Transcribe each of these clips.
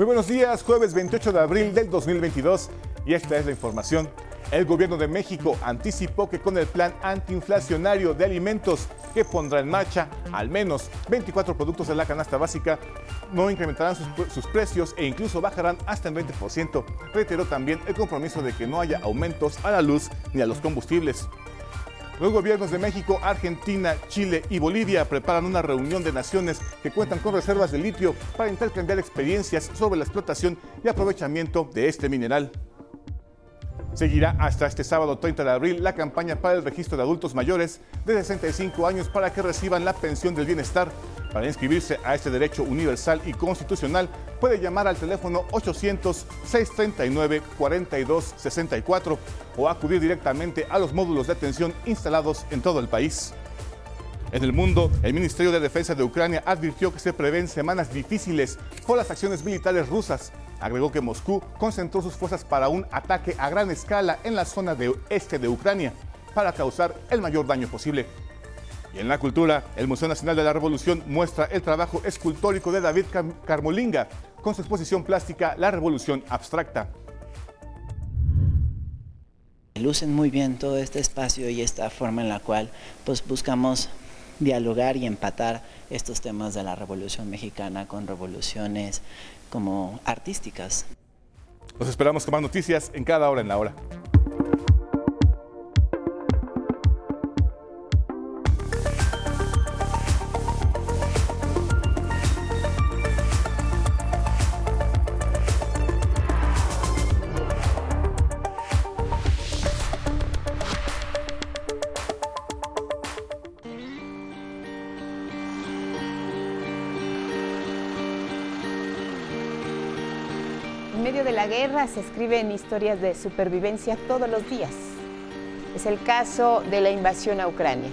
Muy buenos días, jueves 28 de abril del 2022 y esta es la información. El gobierno de México anticipó que con el plan antiinflacionario de alimentos que pondrá en marcha, al menos 24 productos de la canasta básica no incrementarán sus, precios e incluso bajarán hasta el 20%. Reiteró también el compromiso de que no haya aumentos a la luz ni a los combustibles. Los gobiernos de México, Argentina, Chile y Bolivia preparan una reunión de naciones que cuentan con reservas de litio para intercambiar experiencias sobre la explotación y aprovechamiento de este mineral. Seguirá hasta este sábado 30 de abril la campaña para el registro de adultos mayores de 65 años para que reciban la pensión del bienestar. Para inscribirse a este derecho universal y constitucional, puede llamar al teléfono 800-639-4264 o acudir directamente a los módulos de atención instalados en todo el país. En el mundo, el Ministerio de Defensa de Ucrania advirtió que se prevén semanas difíciles por las acciones militares rusas. Agregó que Moscú concentró sus fuerzas para un ataque a gran escala en la zona de este de Ucrania para causar el mayor daño posible. Y en la cultura, el Museo Nacional de la Revolución muestra el trabajo escultórico de David Carmolinga con su exposición plástica La Revolución Abstracta. Lucen muy bien todo este espacio y esta forma en la cual pues, buscamos dialogar y empatar estos temas de la Revolución Mexicana con revoluciones como artísticas. Los esperamos con más noticias en cada hora en la hora. Guerra se escriben historias de supervivencia todos los días. Es el caso de la invasión a Ucrania.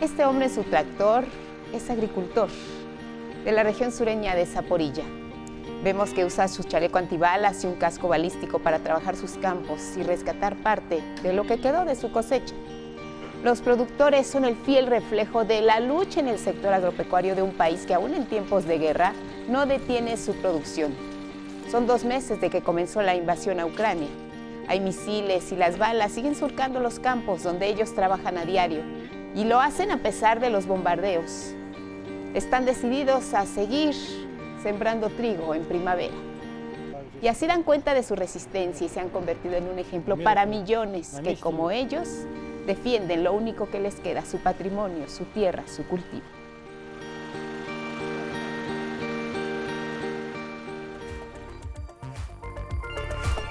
Este hombre en su tractor es agricultor de la región sureña de Zaporilla. Vemos que usa su chaleco antibalas y un casco balístico para trabajar sus campos y rescatar parte de lo que quedó de su cosecha. Los productores son el fiel reflejo de la lucha en el sector agropecuario de un país que aún en tiempos de guerra no detiene su producción son dos meses de que comenzó la invasión a Ucrania. Hay misiles y las balas siguen surcando los campos donde ellos trabajan a diario y lo hacen a pesar de los bombardeos. Están decididos a seguir sembrando trigo en primavera. Y así dan cuenta de su resistencia y se han convertido en un ejemplo para millones que como ellos defienden lo único que les queda, su patrimonio, su tierra, su cultivo.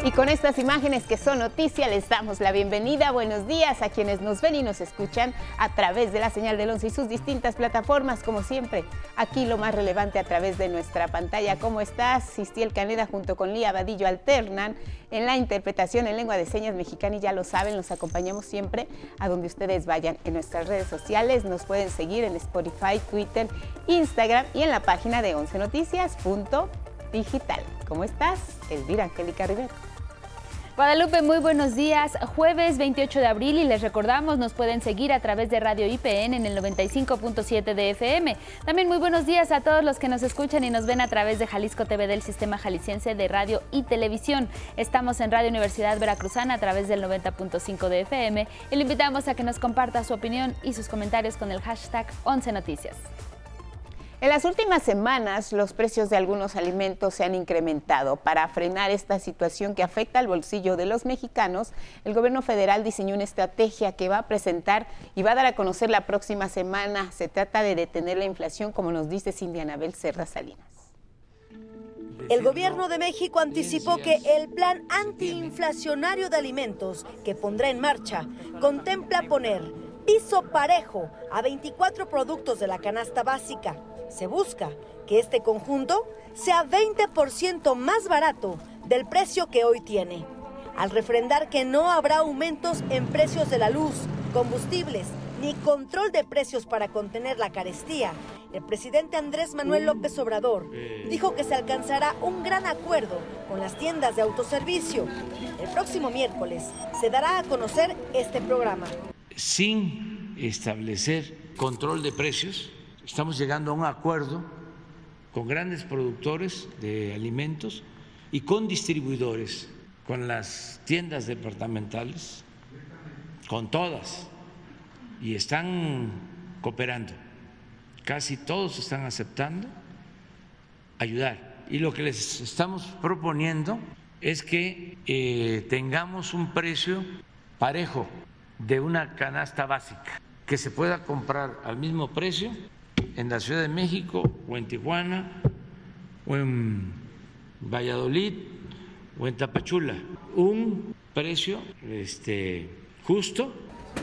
Y con estas imágenes que son noticia, les damos la bienvenida. Buenos días a quienes nos ven y nos escuchan a través de la señal del 11 y sus distintas plataformas, como siempre. Aquí lo más relevante a través de nuestra pantalla. ¿Cómo estás? Sistiel Caneda junto con Lía Vadillo alternan en la interpretación en lengua de señas mexicana y ya lo saben, los acompañamos siempre a donde ustedes vayan. En nuestras redes sociales nos pueden seguir en Spotify, Twitter, Instagram y en la página de 11 noticias.digital. ¿Cómo estás? Elvira Angélica Rivera. Guadalupe, muy buenos días. Jueves 28 de abril y les recordamos, nos pueden seguir a través de Radio IPN en el 95.7 de FM. También muy buenos días a todos los que nos escuchan y nos ven a través de Jalisco TV del Sistema Jalisciense de Radio y Televisión. Estamos en Radio Universidad Veracruzana a través del 90.5 de FM y le invitamos a que nos comparta su opinión y sus comentarios con el hashtag 11 Noticias. En las últimas semanas, los precios de algunos alimentos se han incrementado. Para frenar esta situación que afecta al bolsillo de los mexicanos, el gobierno federal diseñó una estrategia que va a presentar y va a dar a conocer la próxima semana. Se trata de detener la inflación, como nos dice Cindy Anabel Serra Salinas. El gobierno de México anticipó que el plan antiinflacionario de alimentos que pondrá en marcha contempla poner piso parejo a 24 productos de la canasta básica se busca que este conjunto sea 20% más barato del precio que hoy tiene, al refrendar que no habrá aumentos en precios de la luz, combustibles, ni control de precios para contener la carestía. El presidente Andrés Manuel López Obrador dijo que se alcanzará un gran acuerdo con las tiendas de autoservicio. El próximo miércoles se dará a conocer este programa. Sin establecer control de precios, estamos llegando a un acuerdo con grandes productores de alimentos y con distribuidores, con las tiendas departamentales, con todas, y están cooperando. Casi todos están aceptando ayudar. Y lo que les estamos proponiendo es que eh, tengamos un precio parejo de una canasta básica, que se pueda comprar al mismo precio en la Ciudad de México o en Tijuana o en Valladolid o en Tapachula. Un precio este, justo.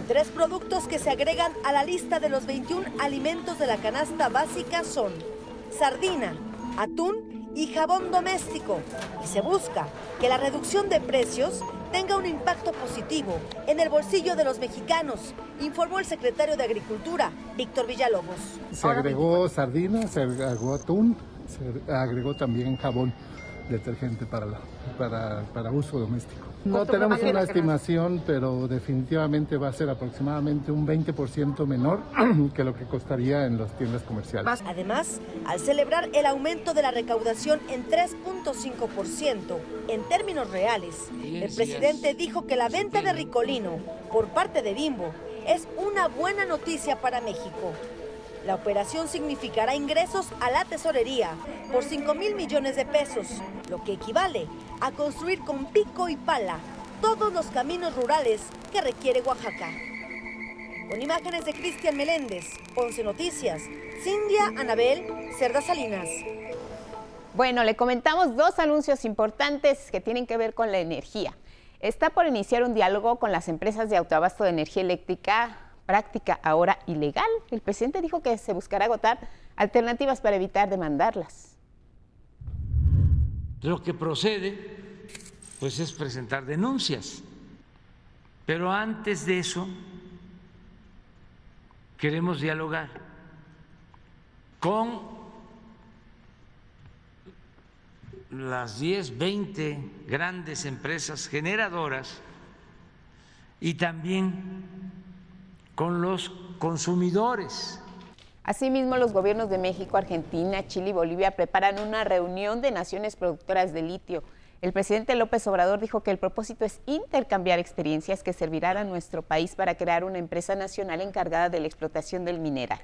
Tres productos que se agregan a la lista de los 21 alimentos de la canasta básica son sardina, atún y jabón doméstico. Y se busca que la reducción de precios tenga un impacto positivo en el bolsillo de los mexicanos, informó el secretario de Agricultura, Víctor Villalobos. Se agregó sardina, se agregó atún, se agregó también jabón detergente para, para, para uso doméstico. No tenemos una estimación, pero definitivamente va a ser aproximadamente un 20% menor que lo que costaría en las tiendas comerciales. Además, al celebrar el aumento de la recaudación en 3.5% en términos reales, el presidente dijo que la venta de Ricolino por parte de Bimbo es una buena noticia para México. La operación significará ingresos a la tesorería por 5 mil millones de pesos, lo que equivale a construir con pico y pala todos los caminos rurales que requiere Oaxaca. Con imágenes de Cristian Meléndez, Ponce Noticias, Cindia Anabel, Cerda Salinas. Bueno, le comentamos dos anuncios importantes que tienen que ver con la energía. Está por iniciar un diálogo con las empresas de autoabasto de energía eléctrica práctica ahora ilegal. El presidente dijo que se buscará agotar alternativas para evitar demandarlas. Lo que procede, pues, es presentar denuncias. Pero antes de eso, queremos dialogar con las 10, 20 grandes empresas generadoras y también con los consumidores. Asimismo, los gobiernos de México, Argentina, Chile y Bolivia preparan una reunión de naciones productoras de litio. El presidente López Obrador dijo que el propósito es intercambiar experiencias que servirán a nuestro país para crear una empresa nacional encargada de la explotación del mineral.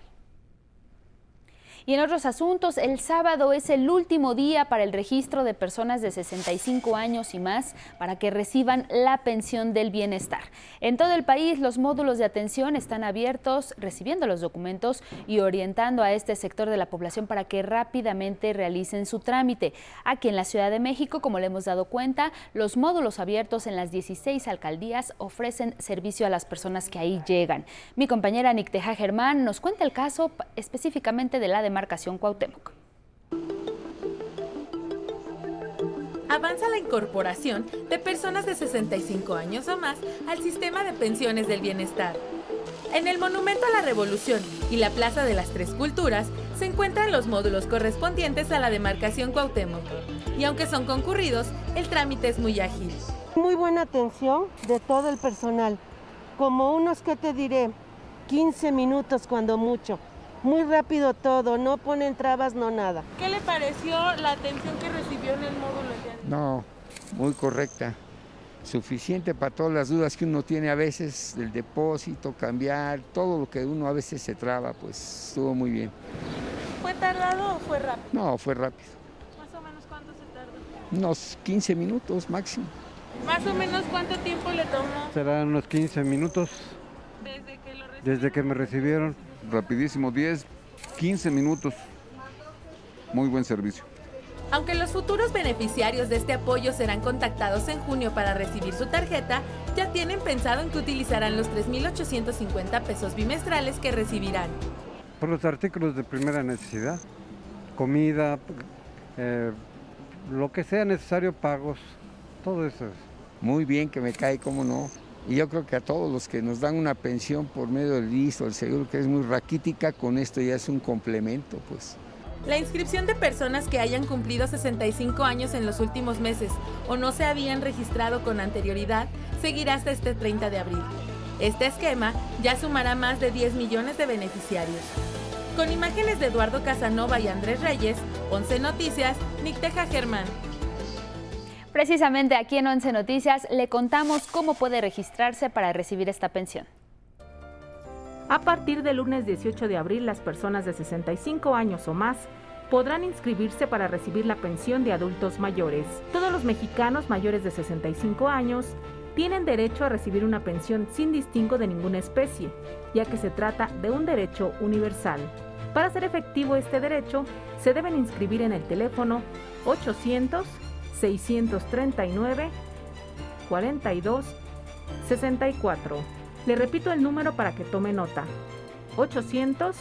Y en otros asuntos, el sábado es el último día para el registro de personas de 65 años y más para que reciban la pensión del bienestar. En todo el país, los módulos de atención están abiertos, recibiendo los documentos y orientando a este sector de la población para que rápidamente realicen su trámite. Aquí en la Ciudad de México, como le hemos dado cuenta, los módulos abiertos en las 16 alcaldías ofrecen servicio a las personas que ahí llegan. Mi compañera Nicteja Germán nos cuenta el caso específicamente de la demanda demarcación Cuauhtémoc. Avanza la incorporación de personas de 65 años o más al sistema de pensiones del bienestar. En el Monumento a la Revolución y la Plaza de las Tres Culturas se encuentran los módulos correspondientes a la demarcación Cuauhtémoc. Y aunque son concurridos, el trámite es muy ágil. Muy buena atención de todo el personal. Como unos que te diré, 15 minutos cuando mucho muy rápido todo, no ponen trabas, no nada. ¿Qué le pareció la atención que recibió en el módulo? No, muy correcta, suficiente para todas las dudas que uno tiene a veces del depósito, cambiar, todo lo que uno a veces se traba, pues estuvo muy bien. ¿Fue tardado o fue rápido? No, fue rápido. ¿Más o menos cuánto se tardó? Unos 15 minutos máximo. ¿Más o menos cuánto tiempo le tomó? Serán unos 15 minutos. ¿Desde que lo recibieron? Desde que me recibieron rapidísimo, 10, 15 minutos. Muy buen servicio. Aunque los futuros beneficiarios de este apoyo serán contactados en junio para recibir su tarjeta, ya tienen pensado en que utilizarán los 3.850 pesos bimestrales que recibirán. Por los artículos de primera necesidad, comida, eh, lo que sea necesario, pagos, todo eso. Muy bien que me cae, cómo no. Y yo creo que a todos los que nos dan una pensión por medio del listo, el seguro, que es muy raquítica, con esto ya es un complemento, pues. La inscripción de personas que hayan cumplido 65 años en los últimos meses o no se habían registrado con anterioridad seguirá hasta este 30 de abril. Este esquema ya sumará más de 10 millones de beneficiarios. Con imágenes de Eduardo Casanova y Andrés Reyes, 11 Noticias, Nicteja Germán. Precisamente aquí en Once Noticias le contamos cómo puede registrarse para recibir esta pensión. A partir del lunes 18 de abril, las personas de 65 años o más podrán inscribirse para recibir la pensión de adultos mayores. Todos los mexicanos mayores de 65 años tienen derecho a recibir una pensión sin distingo de ninguna especie, ya que se trata de un derecho universal. Para hacer efectivo este derecho, se deben inscribir en el teléfono 800 639 42 64. Le repito el número para que tome nota. 800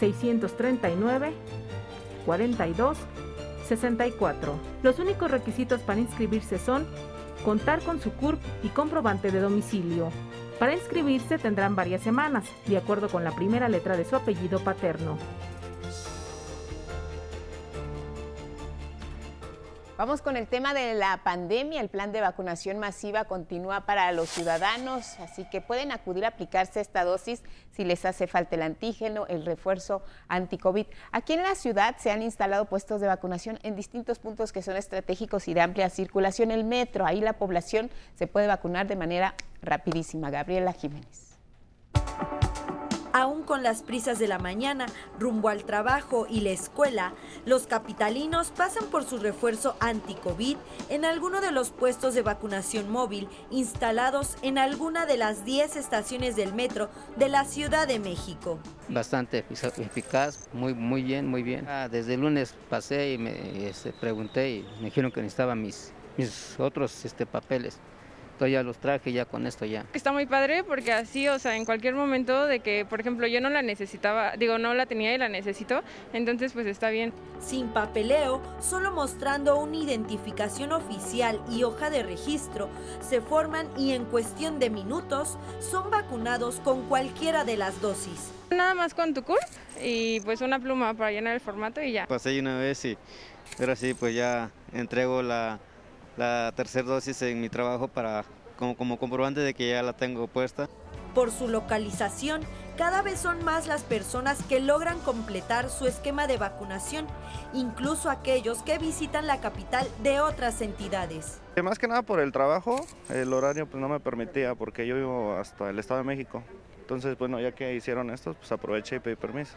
639 42 64. Los únicos requisitos para inscribirse son contar con su CURP y comprobante de domicilio. Para inscribirse tendrán varias semanas, de acuerdo con la primera letra de su apellido paterno. Vamos con el tema de la pandemia. El plan de vacunación masiva continúa para los ciudadanos, así que pueden acudir a aplicarse esta dosis si les hace falta el antígeno, el refuerzo anti-COVID. Aquí en la ciudad se han instalado puestos de vacunación en distintos puntos que son estratégicos y de amplia circulación. El metro, ahí la población se puede vacunar de manera rapidísima. Gabriela Jiménez aún con las prisas de la mañana, rumbo al trabajo y la escuela, los capitalinos pasan por su refuerzo anti-COVID en alguno de los puestos de vacunación móvil instalados en alguna de las 10 estaciones del metro de la Ciudad de México. Bastante eficaz, muy, muy bien, muy bien. Ah, desde el lunes pasé y me este, pregunté y me dijeron que necesitaba mis, mis otros este, papeles ya los traje, ya con esto ya. Está muy padre porque así, o sea, en cualquier momento de que, por ejemplo, yo no la necesitaba, digo, no la tenía y la necesito, entonces pues está bien. Sin papeleo, solo mostrando una identificación oficial y hoja de registro, se forman y en cuestión de minutos son vacunados con cualquiera de las dosis. Nada más con tu CURP y pues una pluma para llenar el formato y ya. Pasé una vez y ahora sí, pues ya entrego la la tercera dosis en mi trabajo para como, como comprobante de que ya la tengo puesta. Por su localización, cada vez son más las personas que logran completar su esquema de vacunación, incluso aquellos que visitan la capital de otras entidades. Más que nada por el trabajo, el horario pues no me permitía porque yo vivo hasta el Estado de México. Entonces, bueno, ya que hicieron esto, pues aproveché y pedí permiso.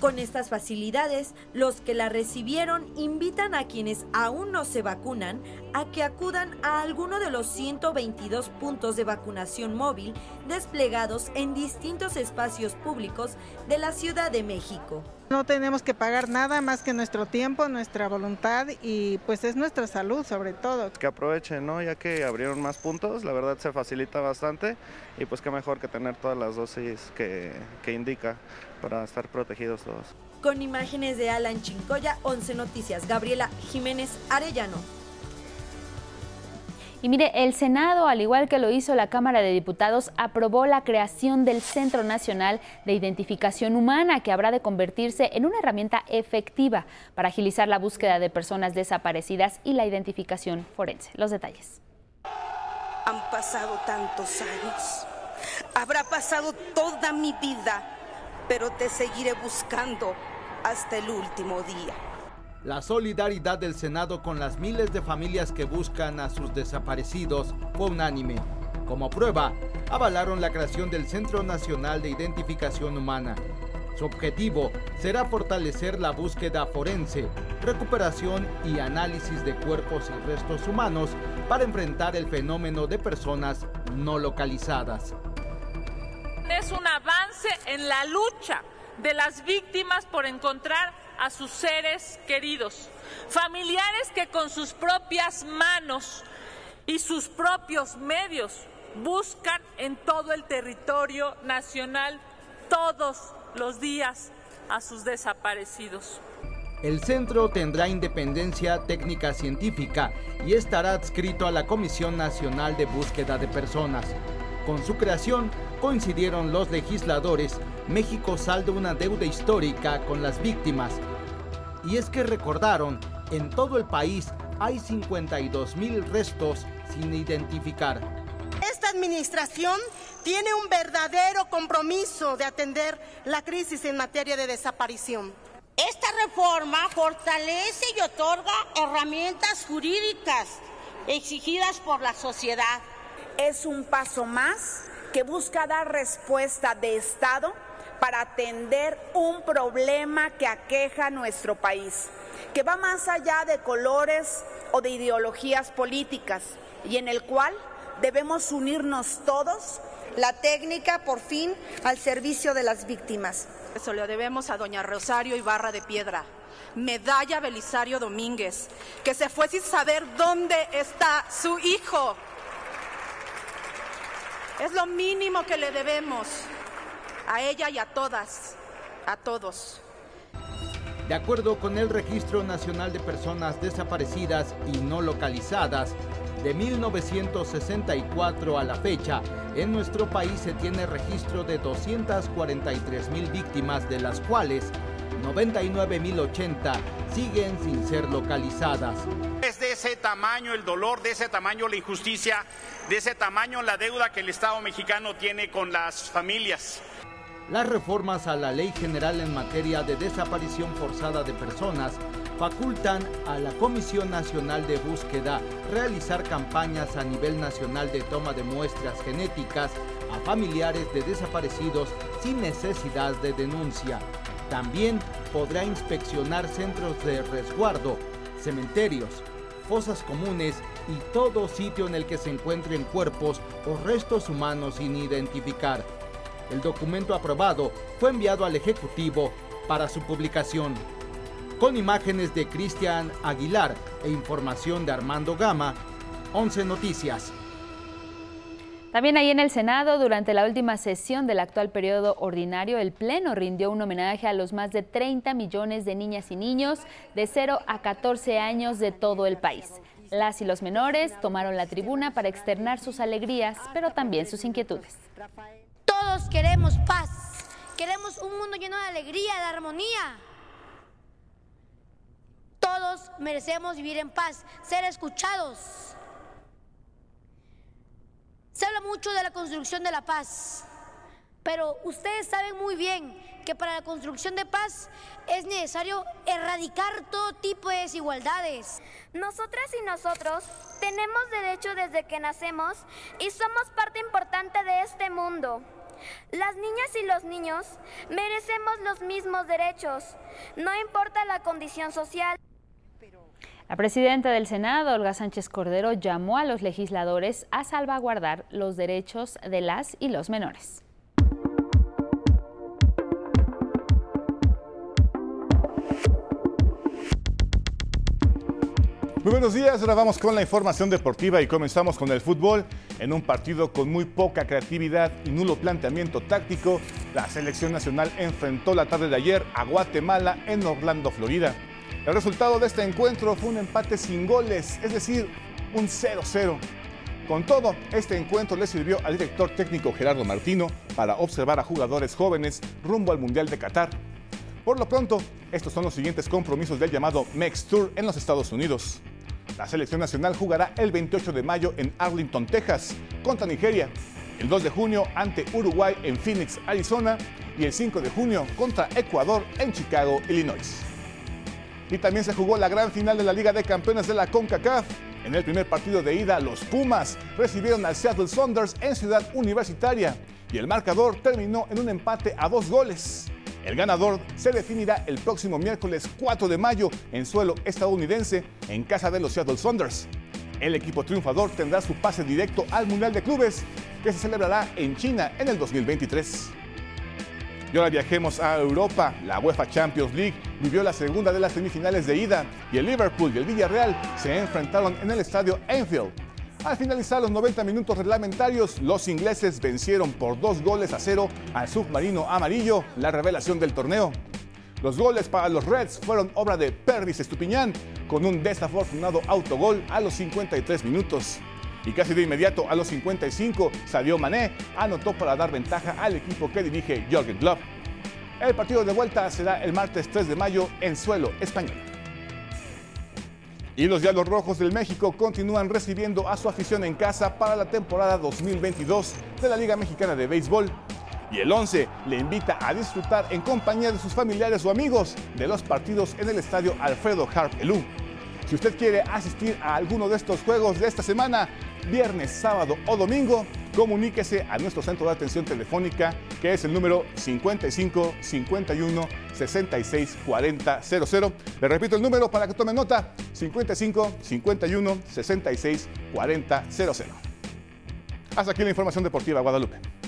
Con estas facilidades, los que la recibieron invitan a quienes aún no se vacunan a que acudan a alguno de los 122 puntos de vacunación móvil desplegados en distintos espacios públicos de la Ciudad de México. No tenemos que pagar nada más que nuestro tiempo, nuestra voluntad y pues es nuestra salud sobre todo. Que aprovechen, ¿no? Ya que abrieron más puntos, la verdad se facilita bastante y pues qué mejor que tener todas las dosis que, que indica para estar protegidos todos. Con imágenes de Alan Chincoya, 11 Noticias, Gabriela Jiménez Arellano. Y mire, el Senado, al igual que lo hizo la Cámara de Diputados, aprobó la creación del Centro Nacional de Identificación Humana, que habrá de convertirse en una herramienta efectiva para agilizar la búsqueda de personas desaparecidas y la identificación forense. Los detalles. Han pasado tantos años. Habrá pasado toda mi vida, pero te seguiré buscando hasta el último día. La solidaridad del Senado con las miles de familias que buscan a sus desaparecidos fue unánime. Como prueba, avalaron la creación del Centro Nacional de Identificación Humana. Su objetivo será fortalecer la búsqueda forense, recuperación y análisis de cuerpos y restos humanos para enfrentar el fenómeno de personas no localizadas. Es un avance en la lucha de las víctimas por encontrar a sus seres queridos, familiares que con sus propias manos y sus propios medios buscan en todo el territorio nacional todos los días a sus desaparecidos. El centro tendrá independencia técnica científica y estará adscrito a la Comisión Nacional de Búsqueda de Personas. Con su creación coincidieron los legisladores, México salda una deuda histórica con las víctimas. Y es que recordaron, en todo el país hay 52 mil restos sin identificar. Esta administración tiene un verdadero compromiso de atender la crisis en materia de desaparición. Esta reforma fortalece y otorga herramientas jurídicas exigidas por la sociedad. Es un paso más que busca dar respuesta de Estado para atender un problema que aqueja a nuestro país, que va más allá de colores o de ideologías políticas y en el cual debemos unirnos todos. La técnica, por fin, al servicio de las víctimas. Eso le debemos a doña Rosario Ibarra de Piedra, Medalla Belisario Domínguez, que se fue sin saber dónde está su hijo. Es lo mínimo que le debemos a ella y a todas, a todos. De acuerdo con el Registro Nacional de Personas Desaparecidas y No Localizadas, de 1964 a la fecha, en nuestro país se tiene registro de 243 mil víctimas, de las cuales 99.080 siguen sin ser localizadas. Es de ese tamaño el dolor, de ese tamaño la injusticia, de ese tamaño la deuda que el Estado mexicano tiene con las familias. Las reformas a la Ley General en materia de desaparición forzada de personas facultan a la Comisión Nacional de Búsqueda realizar campañas a nivel nacional de toma de muestras genéticas a familiares de desaparecidos sin necesidad de denuncia. También podrá inspeccionar centros de resguardo, cementerios, fosas comunes y todo sitio en el que se encuentren cuerpos o restos humanos sin identificar. El documento aprobado fue enviado al Ejecutivo para su publicación con imágenes de Cristian Aguilar e información de Armando Gama, 11 Noticias. También ahí en el Senado, durante la última sesión del actual periodo ordinario, el Pleno rindió un homenaje a los más de 30 millones de niñas y niños de 0 a 14 años de todo el país. Las y los menores tomaron la tribuna para externar sus alegrías, pero también sus inquietudes. Todos queremos paz, queremos un mundo lleno de alegría, de armonía. Todos merecemos vivir en paz, ser escuchados. Se habla mucho de la construcción de la paz, pero ustedes saben muy bien que para la construcción de paz es necesario erradicar todo tipo de desigualdades. Nosotras y nosotros tenemos derecho desde que nacemos y somos parte importante de este mundo. Las niñas y los niños merecemos los mismos derechos, no importa la condición social. La presidenta del Senado, Olga Sánchez Cordero, llamó a los legisladores a salvaguardar los derechos de las y los menores. Muy buenos días, ahora vamos con la información deportiva y comenzamos con el fútbol. En un partido con muy poca creatividad y nulo planteamiento táctico, la selección nacional enfrentó la tarde de ayer a Guatemala en Orlando, Florida. El resultado de este encuentro fue un empate sin goles, es decir, un 0-0. Con todo, este encuentro le sirvió al director técnico Gerardo Martino para observar a jugadores jóvenes rumbo al Mundial de Qatar. Por lo pronto, estos son los siguientes compromisos del llamado MEX Tour en los Estados Unidos. La selección nacional jugará el 28 de mayo en Arlington, Texas, contra Nigeria, el 2 de junio ante Uruguay en Phoenix, Arizona, y el 5 de junio contra Ecuador en Chicago, Illinois. Y también se jugó la gran final de la Liga de Campeones de la CONCACAF. En el primer partido de ida, los Pumas recibieron al Seattle Saunders en Ciudad Universitaria y el marcador terminó en un empate a dos goles. El ganador se definirá el próximo miércoles 4 de mayo en suelo estadounidense en casa de los Seattle Saunders. El equipo triunfador tendrá su pase directo al Mundial de Clubes que se celebrará en China en el 2023. Y ahora viajemos a Europa. La UEFA Champions League vivió la segunda de las semifinales de ida y el Liverpool y el Villarreal se enfrentaron en el estadio Anfield. Al finalizar los 90 minutos reglamentarios, los ingleses vencieron por dos goles a cero al submarino amarillo, la revelación del torneo. Los goles para los Reds fueron obra de Pervis Estupiñán con un desafortunado autogol a los 53 minutos. Y casi de inmediato a los 55, Sadio Mané anotó para dar ventaja al equipo que dirige Jürgen Klopp. El partido de vuelta será el martes 3 de mayo en suelo español. Y los Diablos Rojos del México continúan recibiendo a su afición en casa para la temporada 2022 de la Liga Mexicana de Béisbol. Y el 11 le invita a disfrutar en compañía de sus familiares o amigos de los partidos en el estadio Alfredo Harp Elú. Si usted quiere asistir a alguno de estos juegos de esta semana, viernes, sábado o domingo, comuníquese a nuestro centro de atención telefónica, que es el número 55 51 66 40 00. Le repito el número para que tome nota: 55 51 66 40 00. Hasta aquí la información deportiva, Guadalupe.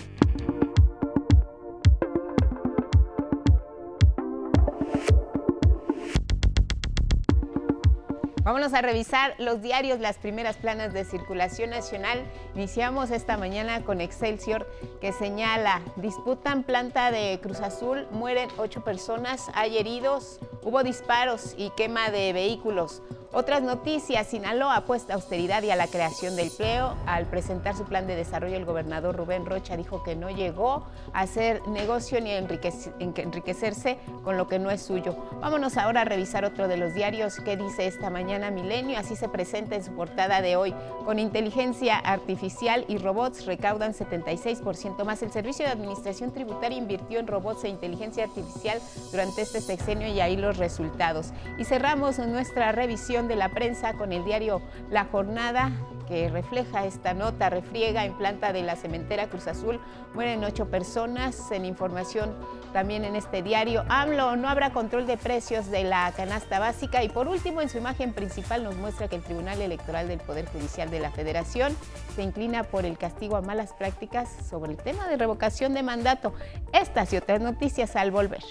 Vámonos a revisar los diarios, las primeras planas de circulación nacional. Iniciamos esta mañana con Excelsior que señala, disputan planta de Cruz Azul, mueren ocho personas, hay heridos, hubo disparos y quema de vehículos. Otras noticias, Sinaloa apuesta a austeridad y a la creación del empleo. Al presentar su plan de desarrollo, el gobernador Rubén Rocha dijo que no llegó a hacer negocio ni a enriquecerse con lo que no es suyo. Vámonos ahora a revisar otro de los diarios que dice esta mañana Milenio, así se presenta en su portada de hoy. Con inteligencia artificial y robots recaudan 76% más. El Servicio de Administración Tributaria invirtió en robots e inteligencia artificial durante este sexenio y ahí los resultados. Y cerramos nuestra revisión de la prensa con el diario La Jornada que refleja esta nota, refriega en planta de la cementera Cruz Azul, mueren ocho personas, en información también en este diario, AMLO, no habrá control de precios de la canasta básica y por último en su imagen principal nos muestra que el Tribunal Electoral del Poder Judicial de la Federación se inclina por el castigo a malas prácticas sobre el tema de revocación de mandato. Estas y otras noticias al volver.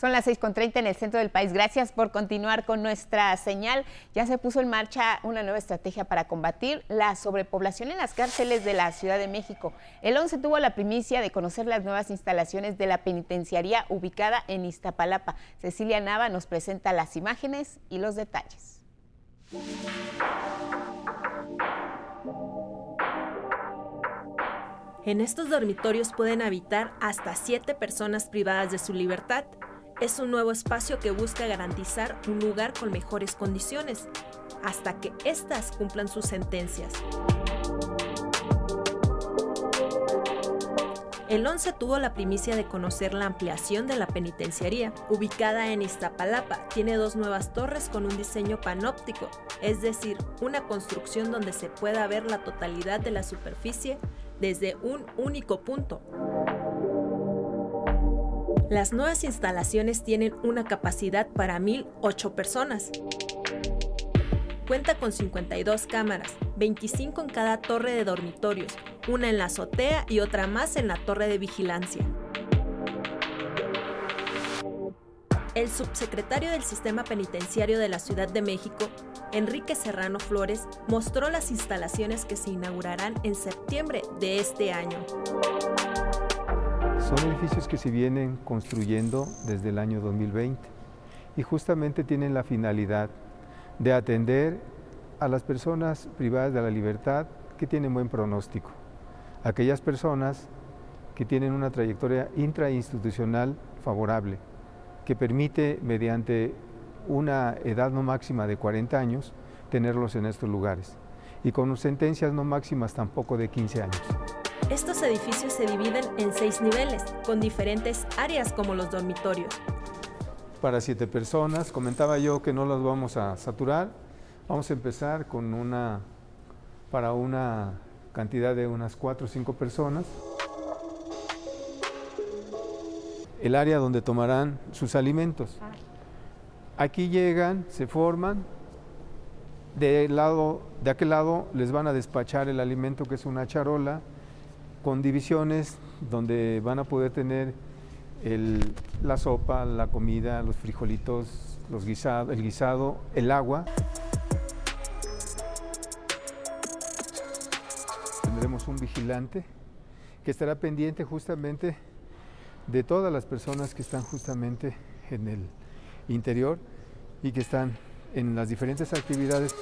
Son las 6.30 en el centro del país. Gracias por continuar con nuestra señal. Ya se puso en marcha una nueva estrategia para combatir la sobrepoblación en las cárceles de la Ciudad de México. El 11 tuvo la primicia de conocer las nuevas instalaciones de la penitenciaría ubicada en Iztapalapa. Cecilia Nava nos presenta las imágenes y los detalles. En estos dormitorios pueden habitar hasta siete personas privadas de su libertad es un nuevo espacio que busca garantizar un lugar con mejores condiciones, hasta que éstas cumplan sus sentencias. El 11 tuvo la primicia de conocer la ampliación de la penitenciaría, ubicada en Iztapalapa. Tiene dos nuevas torres con un diseño panóptico, es decir, una construcción donde se pueda ver la totalidad de la superficie desde un único punto. Las nuevas instalaciones tienen una capacidad para 1.008 personas. Cuenta con 52 cámaras, 25 en cada torre de dormitorios, una en la azotea y otra más en la torre de vigilancia. El subsecretario del Sistema Penitenciario de la Ciudad de México, Enrique Serrano Flores, mostró las instalaciones que se inaugurarán en septiembre de este año. Son edificios que se vienen construyendo desde el año 2020 y justamente tienen la finalidad de atender a las personas privadas de la libertad que tienen buen pronóstico, aquellas personas que tienen una trayectoria intrainstitucional favorable, que permite mediante una edad no máxima de 40 años tenerlos en estos lugares y con sentencias no máximas tampoco de 15 años. Estos edificios se dividen en seis niveles, con diferentes áreas como los dormitorios. Para siete personas, comentaba yo que no los vamos a saturar. Vamos a empezar con una, para una cantidad de unas cuatro o cinco personas. El área donde tomarán sus alimentos. Aquí llegan, se forman, de, lado, de aquel lado les van a despachar el alimento que es una charola, con divisiones donde van a poder tener la sopa, la comida, los frijolitos, los el guisado, el agua. Tendremos un vigilante que estará pendiente justamente de todas las personas que están justamente en el interior y que están en las diferentes actividades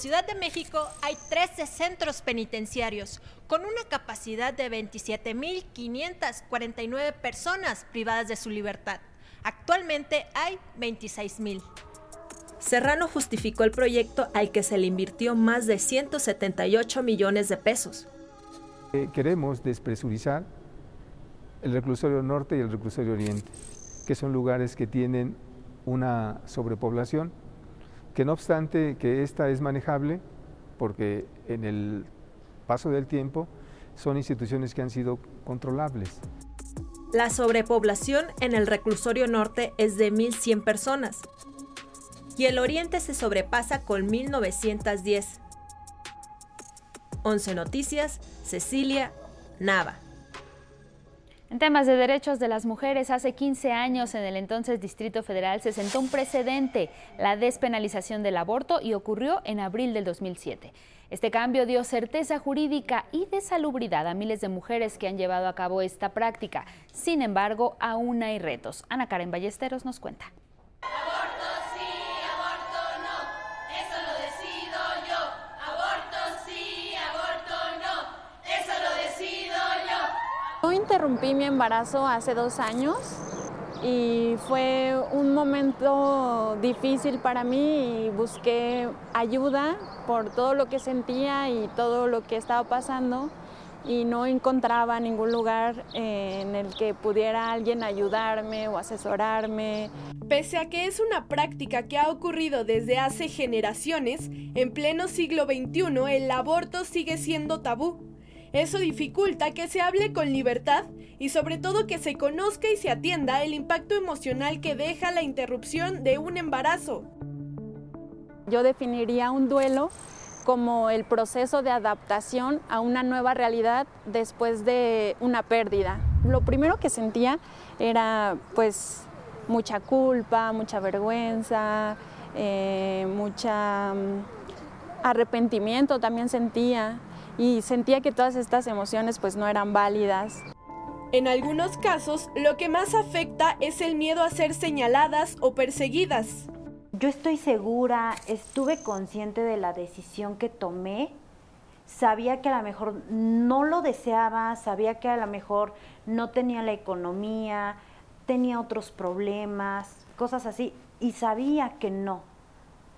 Ciudad de México hay 13 centros penitenciarios con una capacidad de 27.549 personas privadas de su libertad. Actualmente hay 26.000. Serrano justificó el proyecto al que se le invirtió más de 178 millones de pesos. Eh, queremos despresurizar el reclusorio norte y el reclusorio oriente, que son lugares que tienen una sobrepoblación, que no obstante que esta es manejable, porque en el paso del tiempo son instituciones que han sido controlables. La sobrepoblación en el reclusorio norte es de 1.100 personas y el oriente se sobrepasa con 1.910. 11 Noticias, Cecilia Nava. En temas de derechos de las mujeres, hace 15 años en el entonces Distrito Federal se sentó un precedente, la despenalización del aborto, y ocurrió en abril del 2007. Este cambio dio certeza jurídica y de salubridad a miles de mujeres que han llevado a cabo esta práctica. Sin embargo, aún hay retos. Ana Karen Ballesteros nos cuenta. Yo interrumpí mi embarazo hace dos años y fue un momento difícil para mí y busqué ayuda por todo lo que sentía y todo lo que estaba pasando y no encontraba ningún lugar en el que pudiera alguien ayudarme o asesorarme. Pese a que es una práctica que ha ocurrido desde hace generaciones, en pleno siglo XXI el aborto sigue siendo tabú. Eso dificulta que se hable con libertad y sobre todo que se conozca y se atienda el impacto emocional que deja la interrupción de un embarazo. Yo definiría un duelo como el proceso de adaptación a una nueva realidad después de una pérdida. Lo primero que sentía era pues mucha culpa, mucha vergüenza, eh, mucha mm, arrepentimiento también sentía y sentía que todas estas emociones pues no eran válidas. En algunos casos, lo que más afecta es el miedo a ser señaladas o perseguidas. Yo estoy segura, estuve consciente de la decisión que tomé, sabía que a lo mejor no lo deseaba, sabía que a lo mejor no tenía la economía, tenía otros problemas, cosas así, y sabía que no,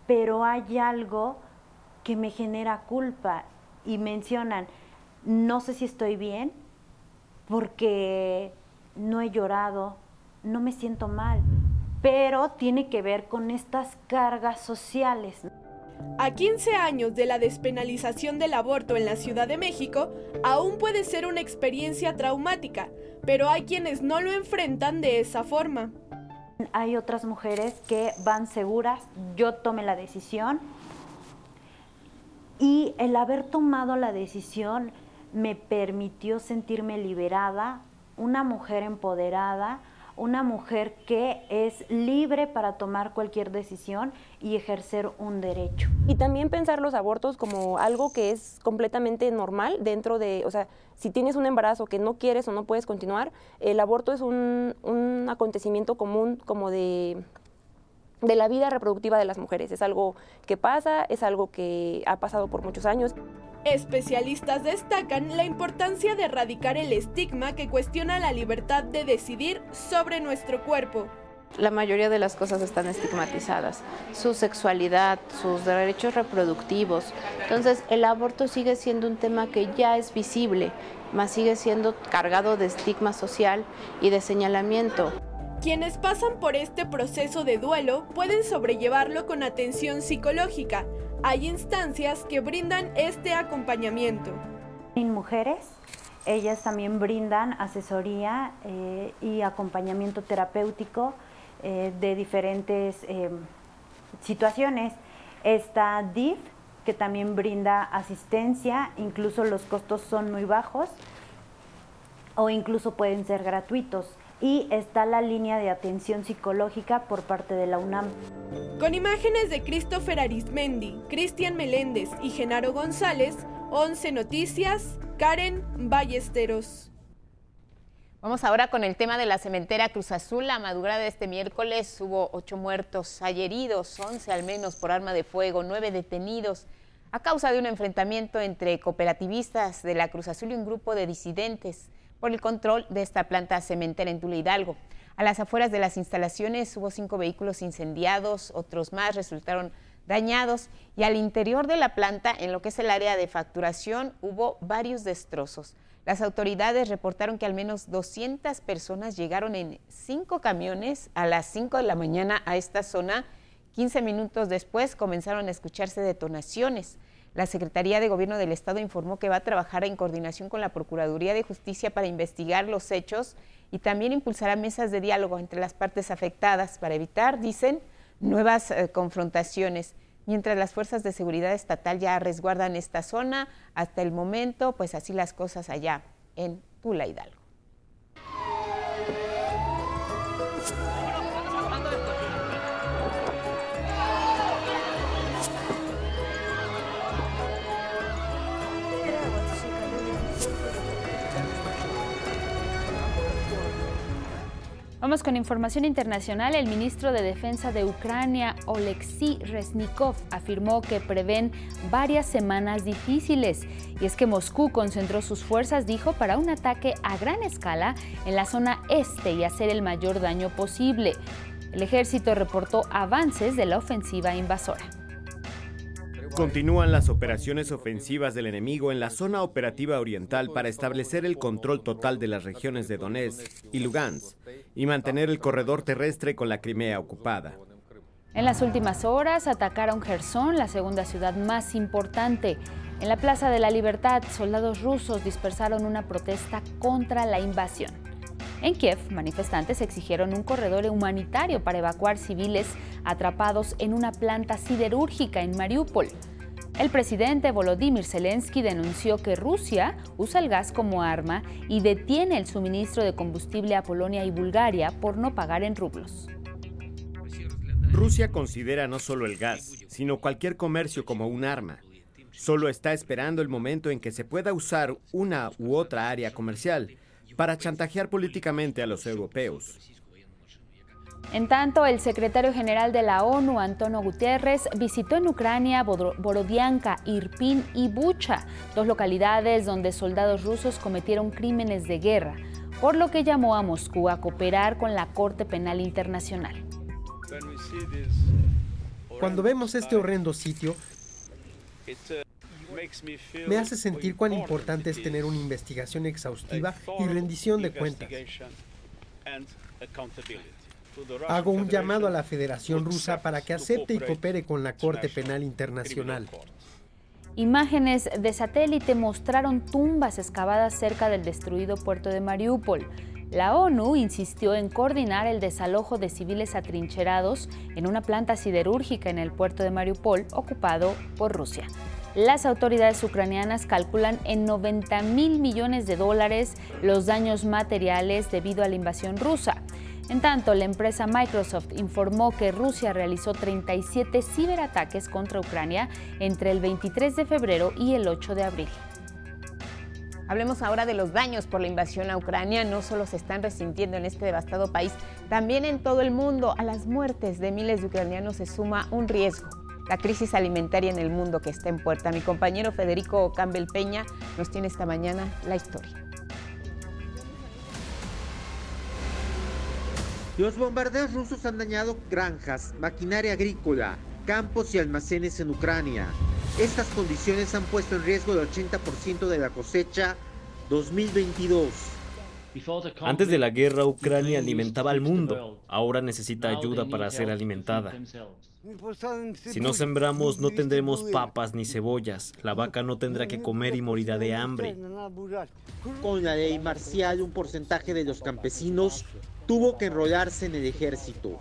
pero hay algo que me genera culpa y mencionan, no sé si estoy bien porque no he llorado, no me siento mal, pero tiene que ver con estas cargas sociales. A 15 años de la despenalización del aborto en la Ciudad de México, aún puede ser una experiencia traumática, pero hay quienes no lo enfrentan de esa forma. Hay otras mujeres que van seguras, yo tomé la decisión, y el haber tomado la decisión me permitió sentirme liberada, una mujer empoderada, una mujer que es libre para tomar cualquier decisión y ejercer un derecho. Y también pensar los abortos como algo que es completamente normal dentro de, o sea, si tienes un embarazo que no quieres o no puedes continuar, el aborto es un, un acontecimiento común como de de la vida reproductiva de las mujeres. Es algo que pasa, es algo que ha pasado por muchos años. Especialistas destacan la importancia de erradicar el estigma que cuestiona la libertad de decidir sobre nuestro cuerpo. La mayoría de las cosas están estigmatizadas, su sexualidad, sus derechos reproductivos. Entonces el aborto sigue siendo un tema que ya es visible, más sigue siendo cargado de estigma social y de señalamiento. Quienes pasan por este proceso de duelo pueden sobrellevarlo con atención psicológica. Hay instancias que brindan este acompañamiento. En mujeres, ellas también brindan asesoría eh, y acompañamiento terapéutico eh, de diferentes eh, situaciones. Está DIF, que también brinda asistencia, incluso los costos son muy bajos o incluso pueden ser gratuitos y está la línea de atención psicológica por parte de la UNAM. Con imágenes de Christopher Arismendi, Cristian Meléndez y Genaro González, 11 Noticias, Karen Ballesteros. Vamos ahora con el tema de la cementera Cruz Azul. La madrugada de este miércoles hubo ocho muertos, hay heridos, 11 al menos por arma de fuego, nueve detenidos. a causa de un enfrentamiento entre cooperativistas de la Cruz Azul y un grupo de disidentes por el control de esta planta cementera en Tula Hidalgo. A las afueras de las instalaciones hubo cinco vehículos incendiados, otros más resultaron dañados y al interior de la planta, en lo que es el área de facturación, hubo varios destrozos. Las autoridades reportaron que al menos 200 personas llegaron en cinco camiones a las 5 de la mañana a esta zona. 15 minutos después comenzaron a escucharse detonaciones. La Secretaría de Gobierno del Estado informó que va a trabajar en coordinación con la Procuraduría de Justicia para investigar los hechos y también impulsará mesas de diálogo entre las partes afectadas para evitar, dicen, nuevas eh, confrontaciones. Mientras las fuerzas de seguridad estatal ya resguardan esta zona, hasta el momento, pues así las cosas allá en Tula Hidalgo. Vamos con información internacional. El ministro de Defensa de Ucrania, Oleksiy Reznikov, afirmó que prevén varias semanas difíciles. Y es que Moscú concentró sus fuerzas, dijo, para un ataque a gran escala en la zona este y hacer el mayor daño posible. El ejército reportó avances de la ofensiva invasora. Continúan las operaciones ofensivas del enemigo en la zona operativa oriental para establecer el control total de las regiones de Donetsk y Lugansk y mantener el corredor terrestre con la Crimea ocupada. En las últimas horas atacaron Gerson, la segunda ciudad más importante. En la Plaza de la Libertad, soldados rusos dispersaron una protesta contra la invasión. En Kiev, manifestantes exigieron un corredor humanitario para evacuar civiles atrapados en una planta siderúrgica en Mariupol. El presidente Volodymyr Zelensky denunció que Rusia usa el gas como arma y detiene el suministro de combustible a Polonia y Bulgaria por no pagar en rublos. Rusia considera no solo el gas, sino cualquier comercio como un arma. Solo está esperando el momento en que se pueda usar una u otra área comercial para chantajear políticamente a los europeos. En tanto, el secretario general de la ONU, Antonio Guterres, visitó en Ucrania Borodianka, Irpin y Bucha, dos localidades donde soldados rusos cometieron crímenes de guerra, por lo que llamó a Moscú a cooperar con la Corte Penal Internacional. Cuando vemos este horrendo sitio, me hace sentir cuán importante es tener una investigación exhaustiva y rendición de cuentas. Hago un llamado a la Federación Rusa para que acepte y coopere con la Corte Penal Internacional. Imágenes de satélite mostraron tumbas excavadas cerca del destruido puerto de Mariupol. La ONU insistió en coordinar el desalojo de civiles atrincherados en una planta siderúrgica en el puerto de Mariupol ocupado por Rusia. Las autoridades ucranianas calculan en 90 mil millones de dólares los daños materiales debido a la invasión rusa. En tanto, la empresa Microsoft informó que Rusia realizó 37 ciberataques contra Ucrania entre el 23 de febrero y el 8 de abril. Hablemos ahora de los daños por la invasión a Ucrania. No solo se están resintiendo en este devastado país, también en todo el mundo. A las muertes de miles de ucranianos se suma un riesgo la crisis alimentaria en el mundo que está en puerta. Mi compañero Federico Campbell Peña nos tiene esta mañana la historia. Los bombardeos rusos han dañado granjas, maquinaria agrícola, campos y almacenes en Ucrania. Estas condiciones han puesto en riesgo el 80% de la cosecha 2022. Antes de la guerra, Ucrania alimentaba al mundo. Ahora necesita ayuda para ser alimentada. Si no sembramos, no tendremos papas ni cebollas. La vaca no tendrá que comer y morirá de hambre. Con la ley marcial, un porcentaje de los campesinos tuvo que enrolarse en el ejército.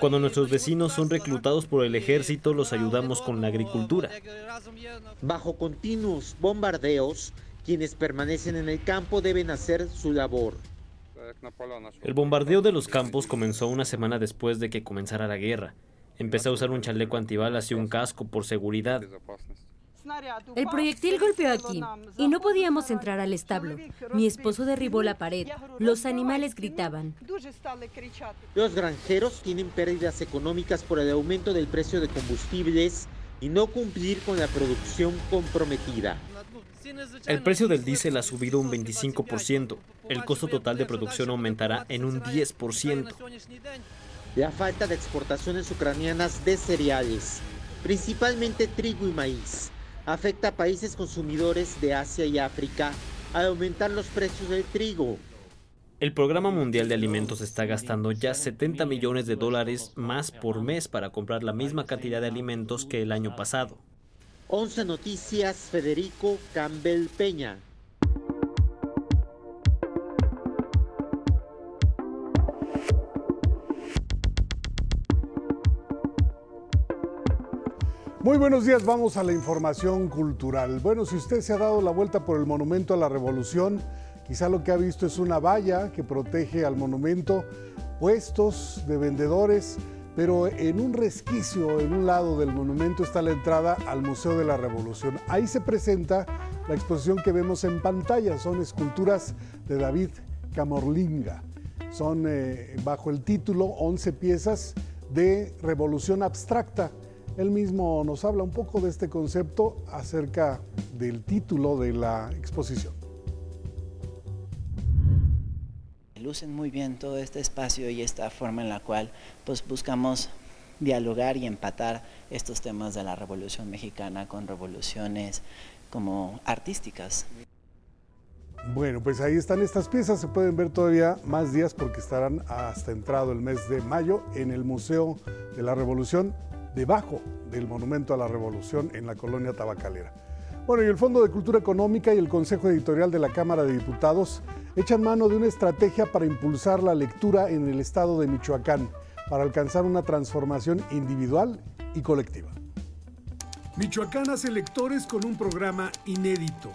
Cuando nuestros vecinos son reclutados por el ejército, los ayudamos con la agricultura. Bajo continuos bombardeos, quienes permanecen en el campo deben hacer su labor. El bombardeo de los campos comenzó una semana después de que comenzara la guerra. Empecé a usar un chaleco antibalas y un casco por seguridad. El proyectil golpeó aquí y no podíamos entrar al establo. Mi esposo derribó la pared. Los animales gritaban. Los granjeros tienen pérdidas económicas por el aumento del precio de combustibles y no cumplir con la producción comprometida. El precio del diésel ha subido un 25%. El costo total de producción aumentará en un 10%. La falta de exportaciones ucranianas de cereales, principalmente trigo y maíz, afecta a países consumidores de Asia y África al aumentar los precios del trigo. El Programa Mundial de Alimentos está gastando ya 70 millones de dólares más por mes para comprar la misma cantidad de alimentos que el año pasado. 11 Noticias, Federico Campbell Peña. Muy buenos días, vamos a la información cultural. Bueno, si usted se ha dado la vuelta por el Monumento a la Revolución, quizá lo que ha visto es una valla que protege al monumento, puestos de vendedores, pero en un resquicio, en un lado del monumento está la entrada al Museo de la Revolución. Ahí se presenta la exposición que vemos en pantalla, son esculturas de David Camorlinga. Son eh, bajo el título 11 piezas de revolución abstracta. Él mismo nos habla un poco de este concepto acerca del título de la exposición. Lucen muy bien todo este espacio y esta forma en la cual pues, buscamos dialogar y empatar estos temas de la Revolución Mexicana con revoluciones como artísticas. Bueno, pues ahí están estas piezas, se pueden ver todavía más días porque estarán hasta entrado el mes de mayo en el Museo de la Revolución, debajo del Monumento a la Revolución en la colonia tabacalera. Bueno, y el Fondo de Cultura Económica y el Consejo Editorial de la Cámara de Diputados echan mano de una estrategia para impulsar la lectura en el estado de Michoacán, para alcanzar una transformación individual y colectiva. Michoacán hace lectores con un programa inédito.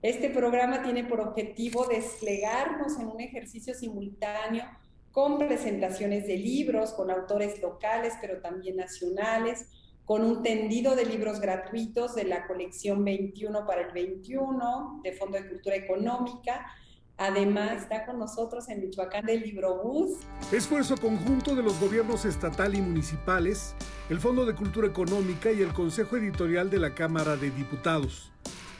Este programa tiene por objetivo desplegarnos en un ejercicio simultáneo con presentaciones de libros, con autores locales, pero también nacionales, con un tendido de libros gratuitos de la colección 21 para el 21 de Fondo de Cultura Económica, Además, está con nosotros en Michoacán del Librobús. Esfuerzo conjunto de los gobiernos estatal y municipales, el Fondo de Cultura Económica y el Consejo Editorial de la Cámara de Diputados.